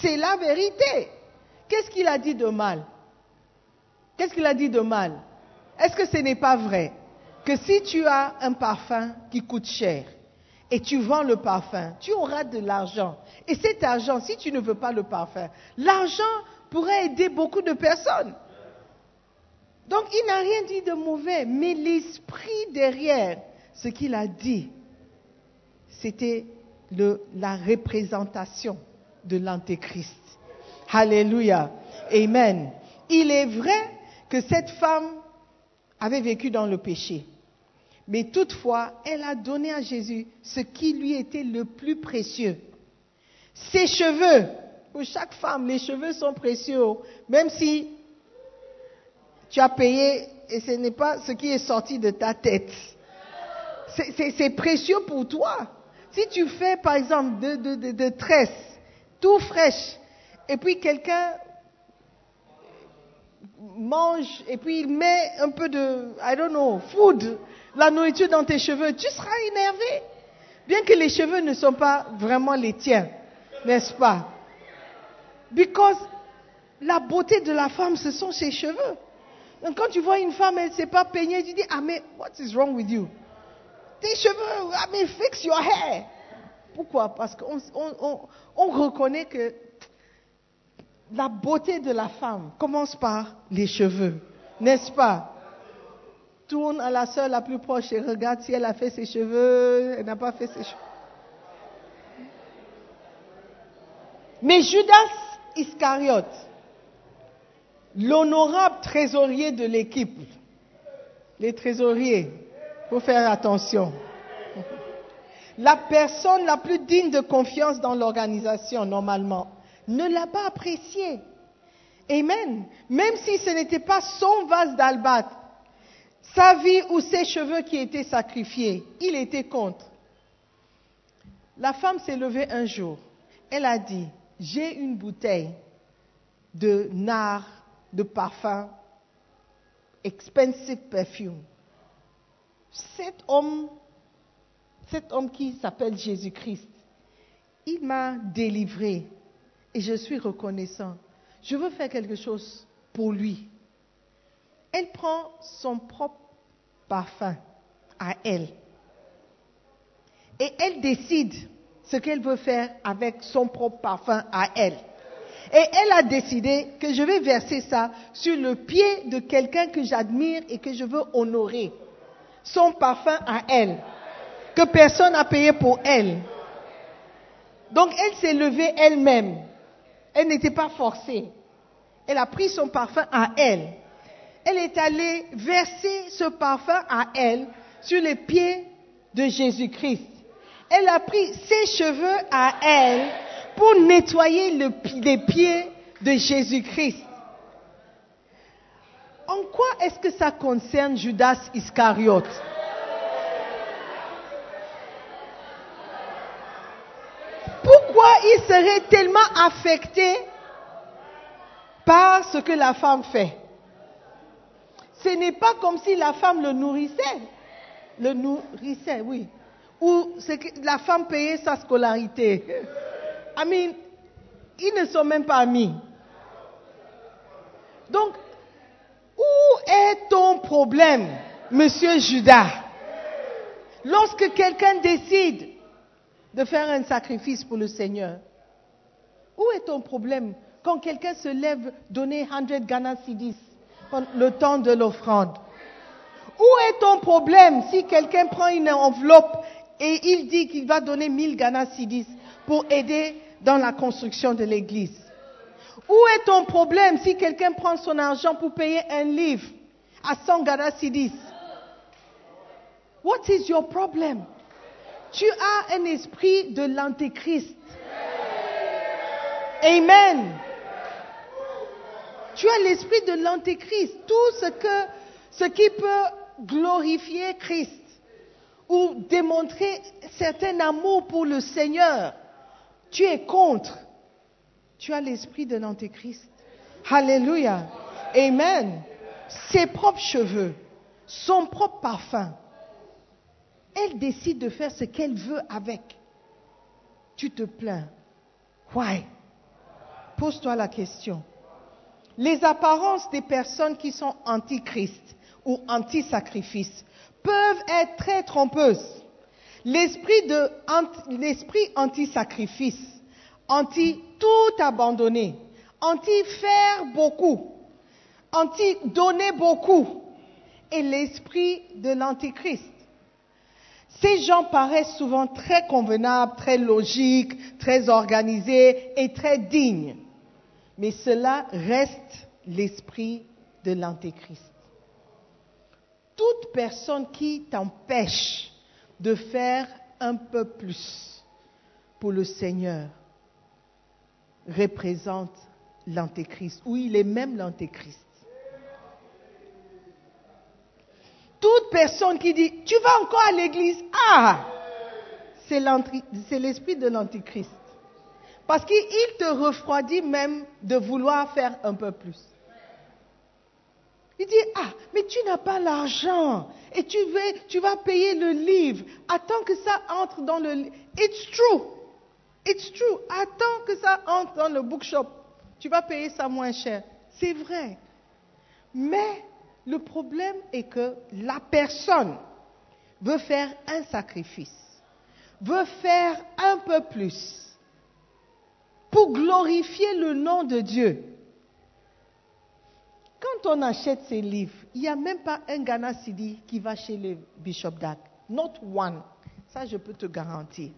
C'est la vérité. Qu'est-ce qu'il a dit de mal? Qu'est-ce qu'il a dit de mal? Est-ce que ce n'est pas vrai que si tu as un parfum qui coûte cher et tu vends le parfum, tu auras de l'argent? Et cet argent, si tu ne veux pas le parfum, l'argent pourrait aider beaucoup de personnes. Donc il n'a rien dit de mauvais, mais l'esprit derrière ce qu'il a dit, c'était la représentation de l'Antéchrist. Alléluia. Amen. Il est vrai que cette femme avait vécu dans le péché. Mais toutefois, elle a donné à Jésus ce qui lui était le plus précieux. Ses cheveux. Pour chaque femme, les cheveux sont précieux. Même si tu as payé et ce n'est pas ce qui est sorti de ta tête. C'est- précieux pour toi. Si tu fais, par exemple, de, de tresses, tout fraîche, et puis quelqu'un mange et puis il met un peu de, I don't know, food, la nourriture dans tes cheveux, tu seras énervé. Bien que les cheveux ne sont pas vraiment les tiens, n'est-ce pas? Because la beauté de la femme, ce sont ses cheveux. Donc quand tu vois une femme, elle ne s'est pas peignée, tu dis, ah mais, what is wrong with you? Tes cheveux, ah mais fix your hair. Pourquoi? Parce qu'on on, on, on reconnaît que la beauté de la femme commence par les cheveux, n'est-ce pas? Tourne à la sœur la plus proche et regarde si elle a fait ses cheveux, elle n'a pas fait ses cheveux. Mais Judas Iscariote, l'honorable trésorier de l'équipe, les trésoriers, faut faire attention. La personne la plus digne de confiance dans l'organisation, normalement, ne l'a pas apprécié. Amen. Même si ce n'était pas son vase d'albâtre, sa vie ou ses cheveux qui étaient sacrifiés. Il était contre. La femme s'est levée un jour. Elle a dit, j'ai une bouteille de nard, de parfum, expensive perfume. Cet homme, cet homme qui s'appelle Jésus-Christ, il m'a délivré et je suis reconnaissant. Je veux faire quelque chose pour lui. Elle prend son propre parfum à elle. Et elle décide ce qu'elle veut faire avec son propre parfum à elle. Et elle a décidé que je vais verser ça sur le pied de quelqu'un que j'admire et que je veux honorer. Son parfum à elle, que personne n'a payé pour elle. Donc elle s'est levée elle-même. Elle n'était pas forcée. Elle a pris son parfum à elle. Elle est allée verser ce parfum à elle sur les pieds de Jésus-Christ. Elle a pris ses cheveux à elle pour nettoyer le, les pieds de Jésus-Christ. En quoi est-ce que ça concerne Judas Iscariote Pourquoi il serait tellement affecté par ce que la femme fait? Ce n'est pas comme si la femme le nourrissait. Le nourrissait, oui. Ou que la femme payait sa scolarité. I mean, ils ne sont même pas amis. Donc, où est ton problème, monsieur Judas? Lorsque quelqu'un décide de faire un sacrifice pour le Seigneur, où est ton problème quand quelqu'un se lève donner 100 Ghana Cedis le temps de l'offrande? Où est ton problème si quelqu'un prend une enveloppe et il dit qu'il va donner 1000 Ghana Cedis pour aider dans la construction de l'église? Où est ton problème si quelqu'un prend son argent pour payer un livre à 100 Ghana Cedis? What is your problem? Tu as un esprit de l'antéchrist. Amen. Tu as l'esprit de l'antéchrist. Tout ce que, ce qui peut glorifier Christ ou démontrer certain amour pour le Seigneur, tu es contre. Tu as l'esprit de l'antéchrist. Alléluia. Amen. Ses propres cheveux, son propre parfum. Elle décide de faire ce qu'elle veut avec. Tu te plains. Why? Pose-toi la question. Les apparences des personnes qui sont anti-Christ ou anti-sacrifice peuvent être très trompeuses. L'esprit, de, l'esprit anti-tout abandonner, anti-faire beaucoup, anti-donner beaucoup, et l'esprit de l'antichrist. Ces gens paraissent souvent très convenables, très logiques, très organisés et très dignes. Mais cela reste l'esprit de l'antéchrist toute personne qui t'empêche de faire un peu plus pour le Seigneur représente l'antéchrist, ou il est même l'antéchrist. Toute personne qui dit, tu vas encore à l'église, ah, c'est l'esprit de l'antéchrist. Parce qu'il te refroidit même de vouloir faire un peu plus. Il dit, ah, mais tu n'as pas l'argent et tu, tu vas payer le livre. Attends que ça entre dans le... It's true. It's true. Attends que ça entre dans le bookshop. Tu vas payer ça moins cher. C'est vrai. Mais le problème est que la personne veut faire un sacrifice, veut faire un peu plus pour glorifier le nom de Dieu. Quand on achète ces livres, il n'y a même pas un Ghana Sidi qui va chez le Bishop Dak. Not one. Ça, je peux te garantir.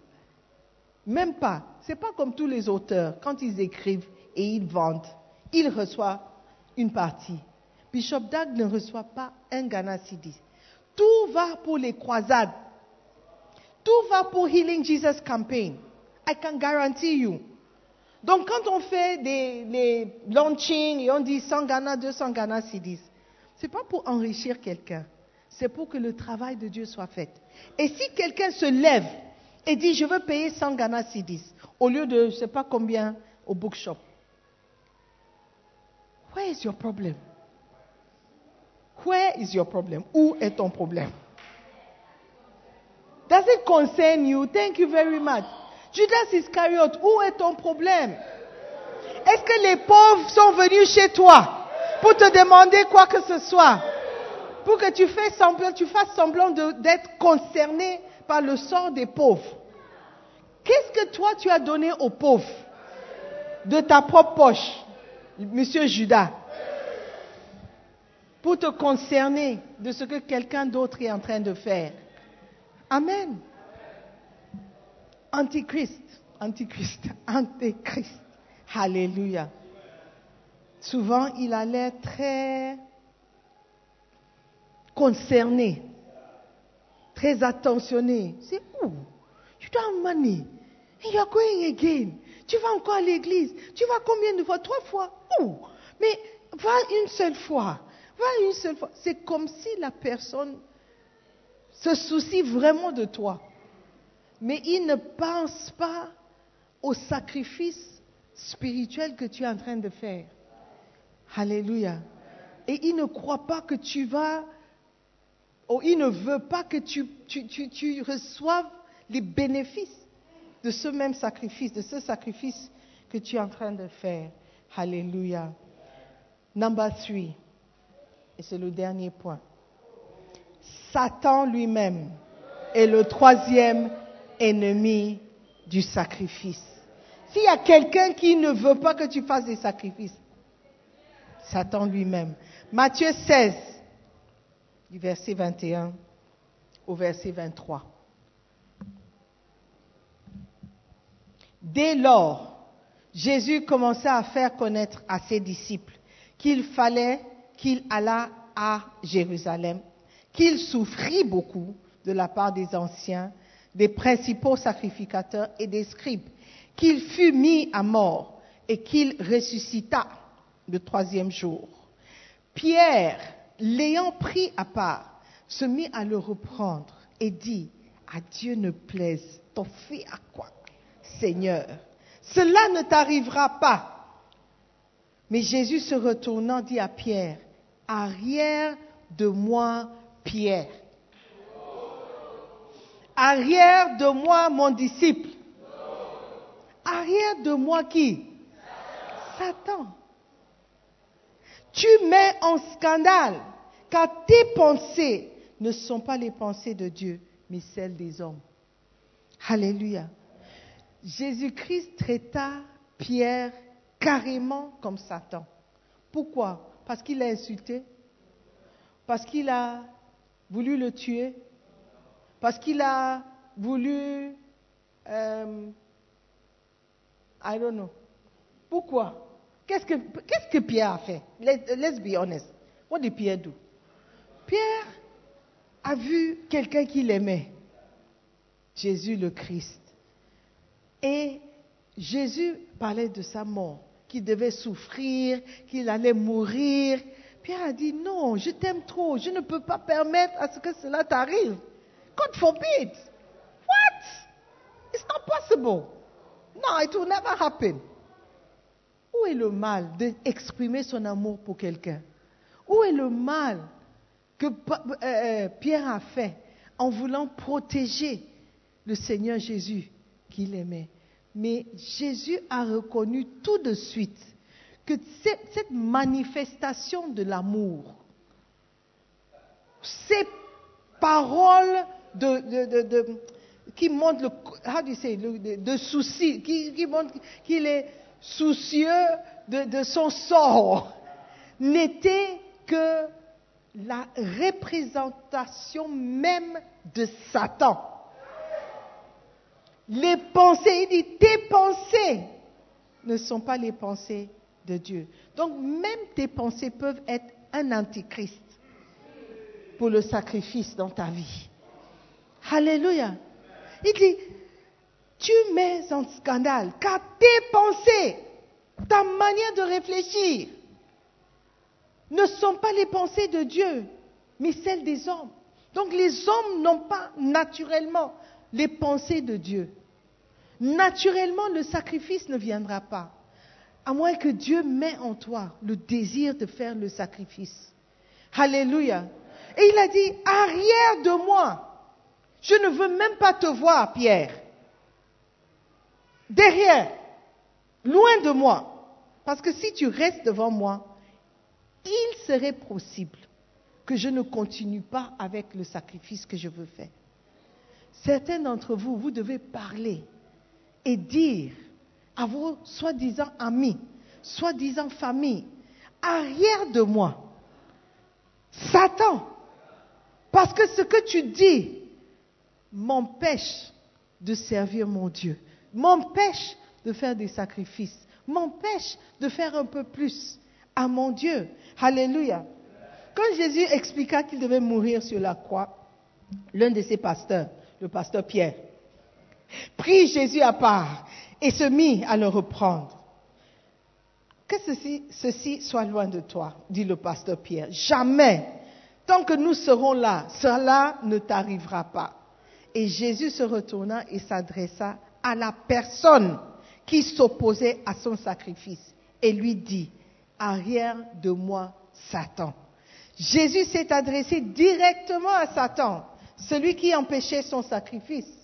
Même pas. Ce n'est pas comme tous les auteurs. Quand ils écrivent et ils vendent, ils reçoivent une partie. Bishop Dag ne reçoit pas un Ghana Sidi. Tout va pour les croisades. Tout va pour Healing Jesus Campaign. I can guarantee you. Donc quand on fait des, launchings et on dit 100 Ghana, 200 Ghana, 610, ce n'est pas pour enrichir quelqu'un. c'est pour que le travail de Dieu soit fait. Et si quelqu'un se lève et dit, je veux payer 100 Ghana Cedis, au lieu de je ne sais pas combien au bookshop, where is your problem? Where is your problem? Où est ton problème? Does it concern you? Thank you very much. Judas Iscariot, où est ton problème? Est-ce que les pauvres sont venus chez toi pour te demander quoi que ce soit? Pour que tu, fasses semblant, tu fasses semblant d'être concerné par le sort des pauvres. Qu'est-ce que toi tu as donné aux pauvres de ta propre poche, monsieur Judas, pour te concerner de ce que quelqu'un d'autre est en train de faire? Amen. Antichrist, Antichrist, Antichrist. Alléluia. Souvent, il a l'air très concerné, très attentionné. C'est où? You don't have money. You are going again. Tu vas encore à l'église. Tu vas combien de fois? Trois fois. Où? Mais va une seule fois. Va une seule fois. C'est comme si la personne se soucie vraiment de toi. Mais il ne pense pas au sacrifice spirituel que tu es en train de faire. Alléluia. Et il ne croit pas que tu vas, ou il ne veut pas que tu, tu, tu, tu reçoives les bénéfices de ce même sacrifice, de ce sacrifice que tu es en train de faire. Alléluia. Number three. Et c'est le dernier point. Satan lui-même est le troisième ennemi du sacrifice. S'il y a quelqu'un qui ne veut pas que tu fasses des sacrifices, Satan lui-même. Matthieu 16, du verset 21 au verset 23. Dès lors, Jésus commença à faire connaître à ses disciples qu'il fallait qu'il allât à Jérusalem, qu'il souffrit beaucoup de la part des anciens, des principaux sacrificateurs et des scribes, qu'il fut mis à mort et qu'il ressuscita le troisième jour. Pierre, l'ayant pris à part, se mit à le reprendre et dit, à Dieu ne plaise, t'en fais à quoi, Seigneur Cela ne t'arrivera pas. Mais Jésus se retournant dit à Pierre, arrière de moi, Pierre. Arrière de moi, mon disciple. Arrière de moi qui? Satan. Tu mets en scandale, car tes pensées ne sont pas les pensées de Dieu, mais celles des hommes. Alléluia. Jésus-Christ traita Pierre carrément comme Satan. Pourquoi? Parce qu'il l'a insulté Parce qu'il a voulu le tuer Parce qu'il a voulu... Euh, I don't know. Pourquoi? Qu'est-ce que, Pierre a fait? Let's be honest. What did Pierre do? Pierre a vu quelqu'un qu'il aimait, Jésus le Christ. Et Jésus parlait de sa mort, qu'il devait souffrir, qu'il allait mourir. Pierre a dit, non, je t'aime trop, je ne peux pas permettre à ce que cela t'arrive. God forbid. What? It's not possible. No, it will never happen. Où est le mal d'exprimer son amour pour quelqu'un? Où est le mal que euh, Pierre a fait en voulant protéger le Seigneur Jésus? Qu'il aimait Mais Jésus a reconnu tout de suite que cette, manifestation de l'amour, ces paroles qui montrent le, how do you say, souci, qui, qui montrent qu'il est soucieux de, son sort, n'était que la représentation même de Satan. Les pensées, il dit, tes pensées ne sont pas les pensées de Dieu. Donc même tes pensées peuvent être un antichrist pour le sacrifice dans ta vie. Alléluia. Il dit, tu mets en scandale, car tes pensées, ta manière de réfléchir, ne sont pas les pensées de Dieu, mais celles des hommes. Donc les hommes n'ont pas naturellement les pensées de Dieu. Naturellement, le sacrifice ne viendra pas. À moins que Dieu mette en toi le désir de faire le sacrifice. Alléluia. Et il a dit, arrière de moi. Je ne veux même pas te voir, Pierre. Derrière. Loin de moi. Parce que si tu restes devant moi, il serait possible que je ne continue pas avec le sacrifice que je veux faire. Certains d'entre vous, vous devez parler et dire à vos soi-disant amis, soi-disant famille, arrière de moi, Satan, parce que ce que tu dis m'empêche de servir mon Dieu, m'empêche de faire des sacrifices, m'empêche de faire un peu plus à mon Dieu. Alléluia. Quand Jésus expliqua qu'il devait mourir sur la croix, l'un de ses pasteurs, le pasteur Pierre, prit Jésus à part et se mit à le reprendre. Que ceci, soit loin de toi, dit le pasteur Pierre. Jamais, tant que nous serons là, cela ne t'arrivera pas. Et Jésus se retourna et s'adressa à la personne qui s'opposait à son sacrifice et lui dit, arrière de moi, Satan. Jésus s'est adressé directement à Satan, celui qui empêchait son sacrifice.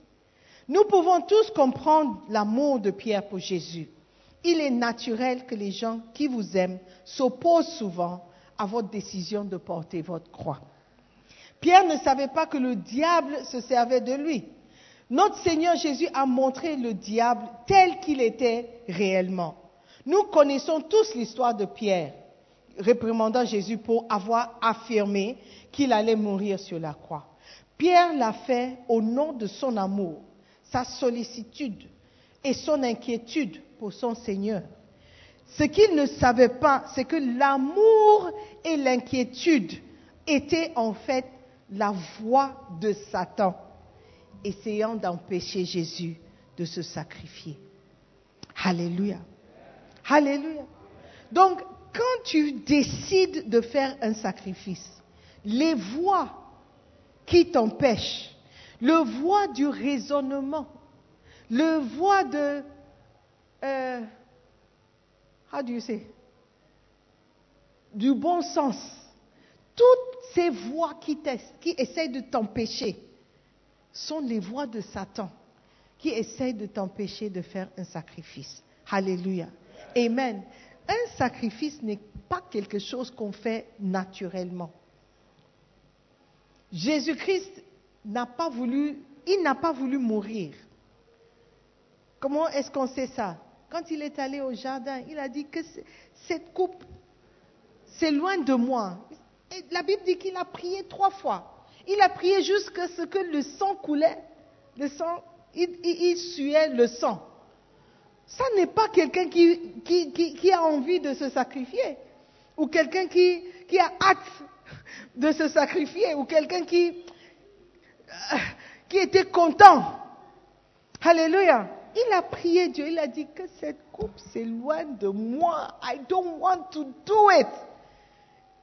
Nous pouvons tous comprendre l'amour de Pierre pour Jésus. Il est naturel que les gens qui vous aiment s'opposent souvent à votre décision de porter votre croix. Pierre ne savait pas que le diable se servait de lui. Notre Seigneur Jésus a montré le diable tel qu'il était réellement. Nous connaissons tous l'histoire de Pierre, réprimandant Jésus pour avoir affirmé qu'il allait mourir sur la croix. Pierre l'a fait au nom de son amour, sa sollicitude et son inquiétude pour son Seigneur. Ce qu'il ne savait pas, c'est que l'amour et l'inquiétude étaient en fait la voix de Satan, essayant d'empêcher Jésus de se sacrifier. Alléluia. Alléluia. Donc, quand tu décides de faire un sacrifice, les voix qui t'empêchent, le voix du raisonnement, le voix de... Euh, how do you say? Du bon sens. Toutes ces voix qui, qui essayent de t'empêcher sont les voix de Satan qui essayent de t'empêcher de faire un sacrifice. Alléluia. Amen. Un sacrifice n'est pas quelque chose qu'on fait naturellement. Jésus-Christ n'a pas voulu, il n'a pas voulu mourir. Comment est-ce qu'on sait ça? Quand il est allé au jardin, il a dit que cette coupe, c'est loin de moi. Et la Bible dit qu'il a prié trois fois. Il a prié jusqu'à ce que le sang coulait. Le sang, il suait le sang. Ça n'est pas quelqu'un qui, a envie de se sacrifier, ou quelqu'un qui, a hâte de se sacrifier, ou quelqu'un qui, qui était content. Alléluia. Il a prié Dieu, il a dit que cette coupe s'éloigne de moi. I don't want to do it.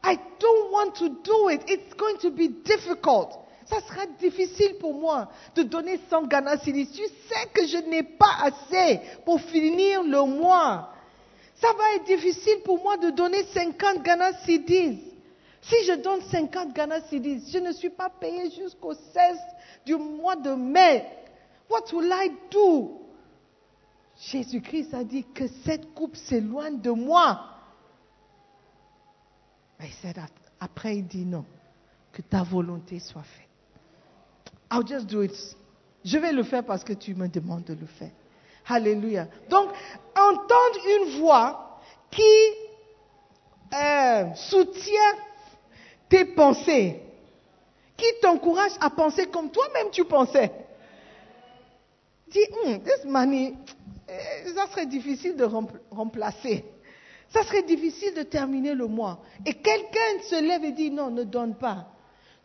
I don't want to do it. It's going to be difficult ça sera difficile pour moi de donner 100 Ghana Tu sais que je n'ai pas assez pour finir le mois. Ça va être difficile pour moi de donner 50 Ghana Si je donne 50 Ghana je ne suis pas payé jusqu'au 16 du mois de mai. What will I do? Jésus-Christ a dit que cette coupe s'éloigne de moi. Mais après, il dit non, que ta volonté soit faite. I'll just do it. Je vais le faire parce que tu me demandes de le faire. Alléluia. Donc, entendre une voix qui euh, soutient tes pensées, qui t'encourage à penser comme toi-même tu pensais. Dis, hmm, this money, euh, ça serait difficile de remplacer. Ça serait difficile de terminer le mois. Et quelqu'un se lève et dit, non, ne donne pas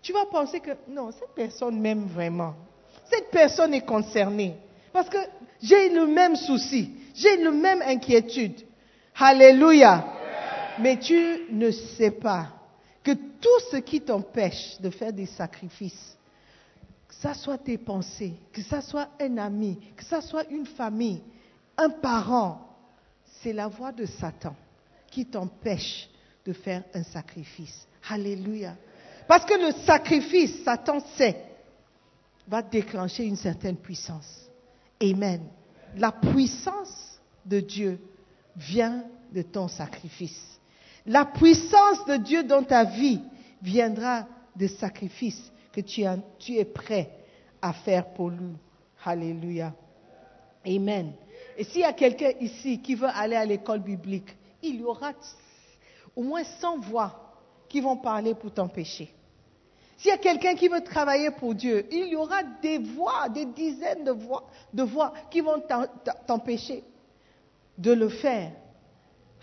tu vas penser que non, cette personne m'aime vraiment. Cette personne est concernée. Parce que j'ai le même souci, j'ai la même inquiétude. Alléluia. Mais tu ne sais pas Que tout ce qui t'empêche de faire des sacrifices, que ça soit tes pensées, que ça soit un ami, que ça soit une famille, un parent, c'est la voix de Satan qui t'empêche de faire un sacrifice. Alléluia. Parce que le sacrifice, Satan sait, va déclencher une certaine puissance. Amen. La puissance de Dieu vient de ton sacrifice. La puissance de Dieu dans ta vie viendra des sacrifices que tu, es prêt à faire pour lui. Alléluia. Amen. Et s'il y a quelqu'un ici qui veut aller à l'école biblique, il y aura au moins 100 voix qui vont parler pour t'empêcher. S'il y a quelqu'un qui veut travailler pour Dieu, il y aura des voix, des dizaines de voix, de voix qui vont t'empêcher de le faire.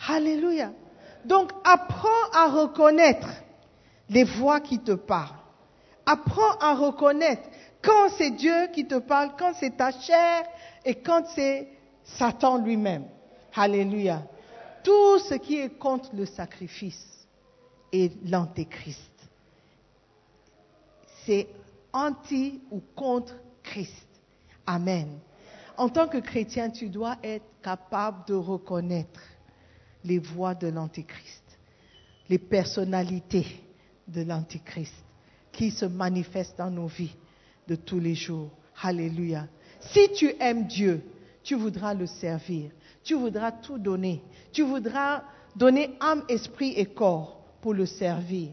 Alléluia. Donc apprends à reconnaître les voix qui te parlent. Apprends à reconnaître quand c'est Dieu qui te parle, quand c'est ta chair et quand c'est Satan lui-même. Alléluia. Tout ce qui est contre le sacrifice est l'antéchrist. C'est anti ou contre Christ. Amen. En tant que chrétien, tu dois être capable de reconnaître les voix de l'antéchrist, les personnalités de l'antéchrist qui se manifestent dans nos vies de tous les jours. Alléluia. Si tu aimes Dieu, tu voudras le servir, tu voudras tout donner, tu voudras donner âme, esprit et corps pour le servir.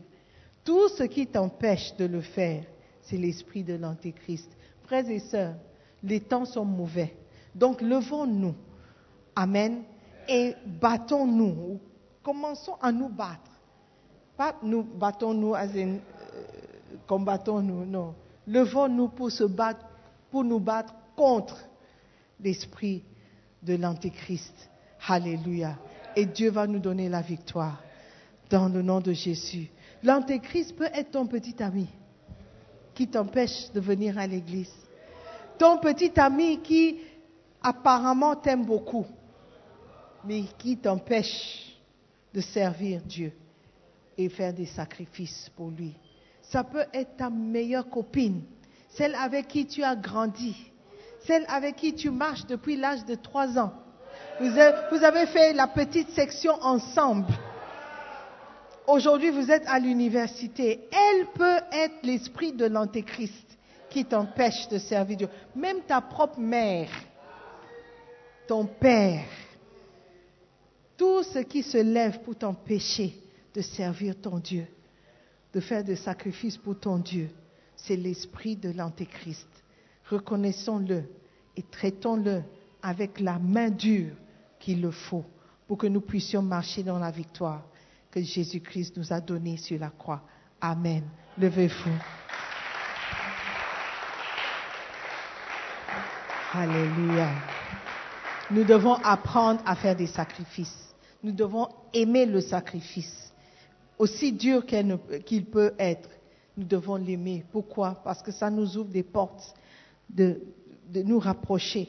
Tout ce qui t'empêche de le faire, c'est l'esprit de l'Antéchrist. Frères et sœurs, les temps sont mauvais. Donc levons-nous. Amen. Et battons-nous. Commençons à nous battre. Pas nous battons-nous, euh, combattons-nous, non. Levons-nous pour se battre, pour nous battre contre l'esprit de l'Antéchrist. Alléluia. Et Dieu va nous donner la victoire. Dans le nom de Jésus. L'Antéchrist peut être ton petit ami qui t'empêche de venir à l'église. Ton petit ami qui apparemment t'aime beaucoup, mais qui t'empêche de servir Dieu et faire des sacrifices pour lui? Ça peut être ta meilleure copine, celle avec qui tu as grandi, celle avec qui tu marches depuis l'âge de trois ans. Vous avez fait la petite section ensemble. Aujourd'hui, vous êtes à l'université. Elle peut être l'esprit de l'antéchrist qui t'empêche de servir Dieu. Même ta propre mère, ton père, tout ce qui se lève pour t'empêcher de servir ton Dieu, de faire des sacrifices pour ton Dieu, c'est l'esprit de l'antéchrist reconnaissons-le et traitons-le avec la main dure qu'il le faut pour que nous puissions marcher dans la victoire que Jésus-Christ nous a donnée sur la croix. Amen. Levez-vous. Alléluia. Nous devons apprendre à faire des sacrifices. Nous devons aimer le sacrifice. Aussi dur qu'il peut être, nous devons l'aimer. Pourquoi? Parce que ça nous ouvre des portes de, nous rapprocher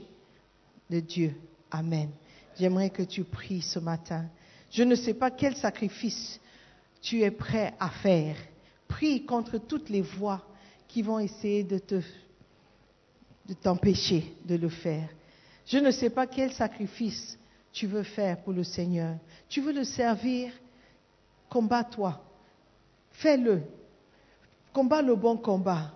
de Dieu. Amen. J'aimerais que tu pries ce matin. Je ne sais pas quel sacrifice tu es prêt à faire. Prie contre toutes les voix qui vont essayer de te de t'empêcher de le faire. Je ne sais pas quel sacrifice tu veux faire pour le Seigneur. Tu veux le servir, combat-toi. Fais-le. Combat le bon combat.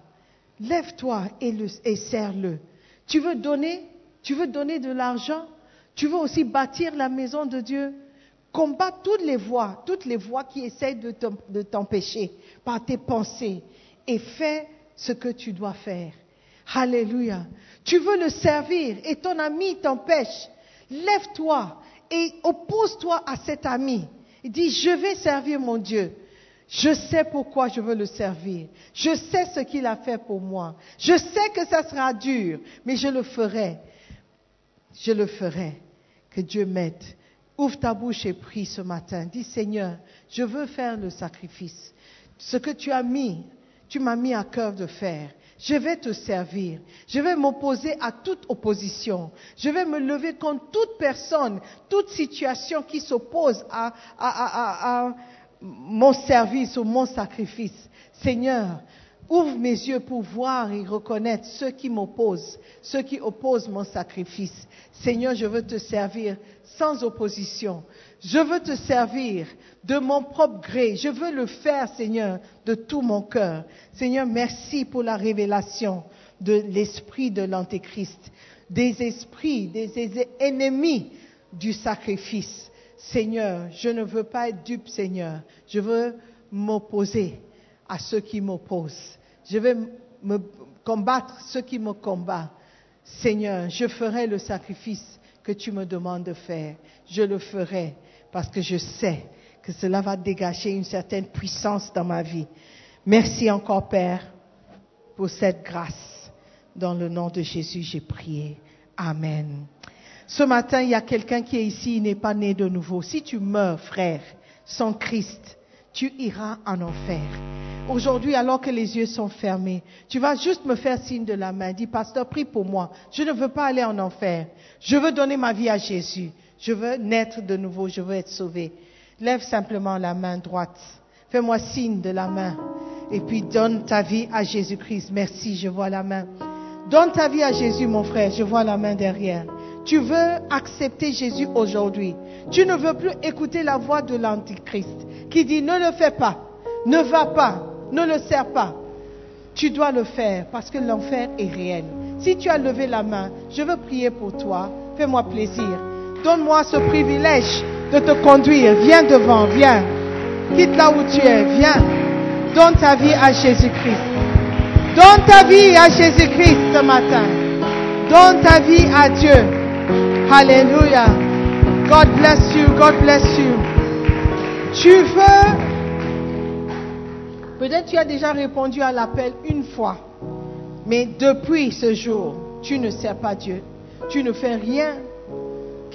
Lève-toi et, sers-le. Tu veux donner Tu veux donner de l'argent Tu veux aussi bâtir la maison de Dieu Combat toutes les voies, toutes les voies qui essayent de t'empêcher par tes pensées et fais ce que tu dois faire. Alléluia. Tu veux le servir et ton ami t'empêche. Lève-toi et oppose-toi à cet ami. Et dis, je vais servir mon Dieu. Je sais pourquoi je veux le servir. Je sais ce qu'il a fait pour moi. Je sais que ça sera dur, mais je le ferai. Je le ferai. Que Dieu m'aide. Ouvre ta bouche et prie ce matin. Dis Seigneur, je veux faire le sacrifice. Ce que tu as mis, tu m'as mis à cœur de faire. Je vais te servir. Je vais m'opposer à toute opposition. Je vais me lever contre toute personne, toute situation qui s'oppose à, mon service ou mon sacrifice. Seigneur, ouvre mes yeux pour voir et reconnaître ceux qui m'opposent, ceux qui opposent mon sacrifice. Seigneur, je veux te servir sans opposition. Je veux te servir de mon propre gré. Je veux le faire, Seigneur, de tout mon cœur. Seigneur, merci pour la révélation de l'esprit de l'Antéchrist, des esprits, des ennemis du sacrifice. Seigneur, je ne veux pas être dupe, Seigneur. Je veux m'opposer à ceux qui m'opposent. Je vais me combattre ceux qui me combattent. Seigneur, je ferai le sacrifice que tu me demandes de faire. Je le ferai parce que je sais que cela va dégager une certaine puissance dans ma vie. Merci encore, Père, pour cette grâce. Dans le nom de Jésus, j'ai prié. Amen. Ce matin, il y a quelqu'un qui est ici, il n'est pas né de nouveau. Si tu meurs, frère, sans Christ, tu iras en enfer. Aujourd'hui, alors que les yeux sont fermés, tu vas juste me faire signe de la main. Dis, pasteur, prie pour moi. Je ne veux pas aller en enfer. Je veux donner ma vie à Jésus. Je veux naître de nouveau. Je veux être sauvé. Lève simplement la main droite. Fais-moi signe de la main. Et puis donne ta vie à Jésus-Christ. Merci, je vois la main. Donne ta vie à Jésus, mon frère. Je vois la main derrière. Tu veux accepter Jésus aujourd'hui. Tu ne veux plus écouter la voix de l'Antichrist qui dit ne le fais pas, ne va pas, ne le sers pas. Tu dois le faire parce que l'enfer est réel. Si tu as levé la main, je veux prier pour toi. Fais-moi plaisir. Donne-moi ce privilège de te conduire. Viens devant, viens. Quitte là où tu es, viens. Donne ta vie à Jésus-Christ. Donne ta vie à Jésus-Christ ce matin. Donne ta vie à Dieu. Alléluia. God bless you. God bless you. Tu veux? Peut-être tu as déjà répondu à l'appel une fois. Mais depuis ce jour, tu ne sers pas Dieu. Tu ne fais rien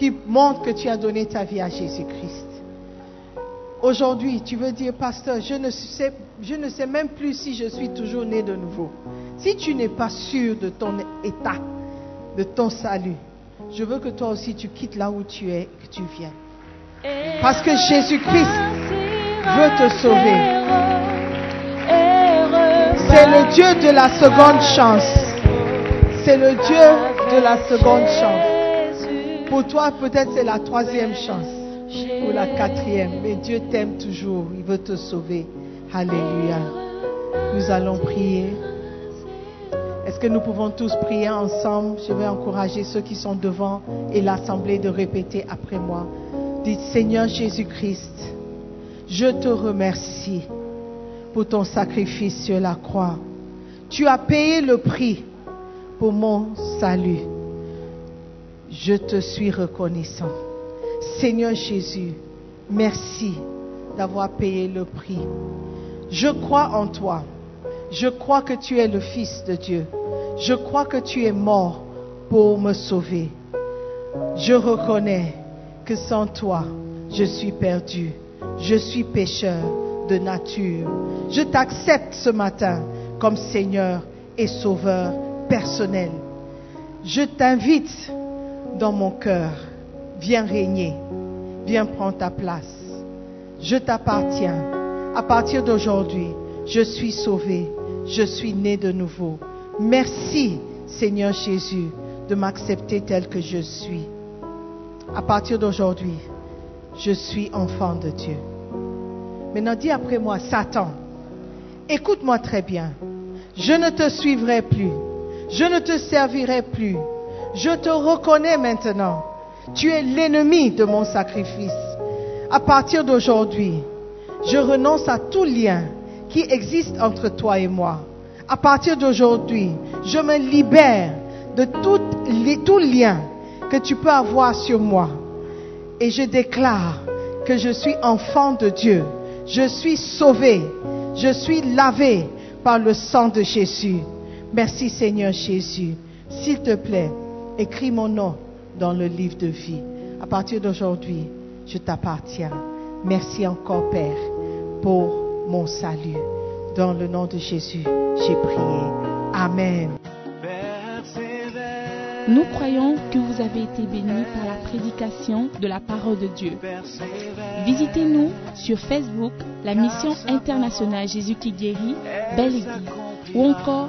qui montre que tu as donné ta vie à Jésus-Christ. Aujourd'hui, tu veux dire, pasteur, je ne, sais, je ne sais même plus si je suis toujours né de nouveau. Si tu n'es pas sûr de ton état, de ton salut, je veux que toi aussi tu quittes là où tu es, que tu viennes. Parce que Jésus-Christ veut te sauver. C'est le Dieu de la seconde chance. C'est le Dieu de la seconde chance. Pour toi, peut-être c'est la troisième chance ou la quatrième, mais Dieu t'aime toujours. Il veut te sauver. Alléluia. Nous allons prier. Est-ce que nous pouvons tous prier ensemble? Je vais encourager ceux qui sont devant et l'assemblée de répéter après moi. Dites Seigneur Jésus-Christ, je te remercie pour ton sacrifice sur la croix. Tu as payé le prix pour mon salut. Je te suis reconnaissant. Seigneur Jésus, merci d'avoir payé le prix. Je crois en toi. Je crois que tu es le Fils de Dieu. Je crois que tu es mort pour me sauver. Je reconnais que sans toi, je suis perdu. Je suis pécheur de nature. Je t'accepte ce matin comme Seigneur et Sauveur personnel. Je t'invite dans mon cœur. Viens régner. Viens prendre ta place. Je t'appartiens. À partir d'aujourd'hui, je suis sauvé. Je suis né de nouveau. Merci, Seigneur Jésus, de m'accepter tel que je suis. À partir d'aujourd'hui, je suis enfant de Dieu. Maintenant, dis après moi, Satan, écoute-moi très bien. Je ne te suivrai plus. Je ne te servirai plus. Je te reconnais maintenant. Tu es l'ennemi de mon sacrifice. À partir d'aujourd'hui, je renonce à tout lien qui existe entre toi et moi. À partir d'aujourd'hui, je me libère de tout, lien que tu peux avoir sur moi. Et je déclare que je suis enfant de Dieu. Je suis sauvé. Je suis lavé par le sang de Jésus. Merci Seigneur Jésus. S'il te plaît, écris mon nom dans le livre de vie. À partir d'aujourd'hui, je t'appartiens. Merci encore Père pour mon salut. Dans le nom de Jésus, j'ai prié. Amen. Nous croyons que vous avez été bénis par la prédication de la parole de Dieu. Visitez-nous sur Facebook, la mission internationale Jésus qui guérit, Belle ou encore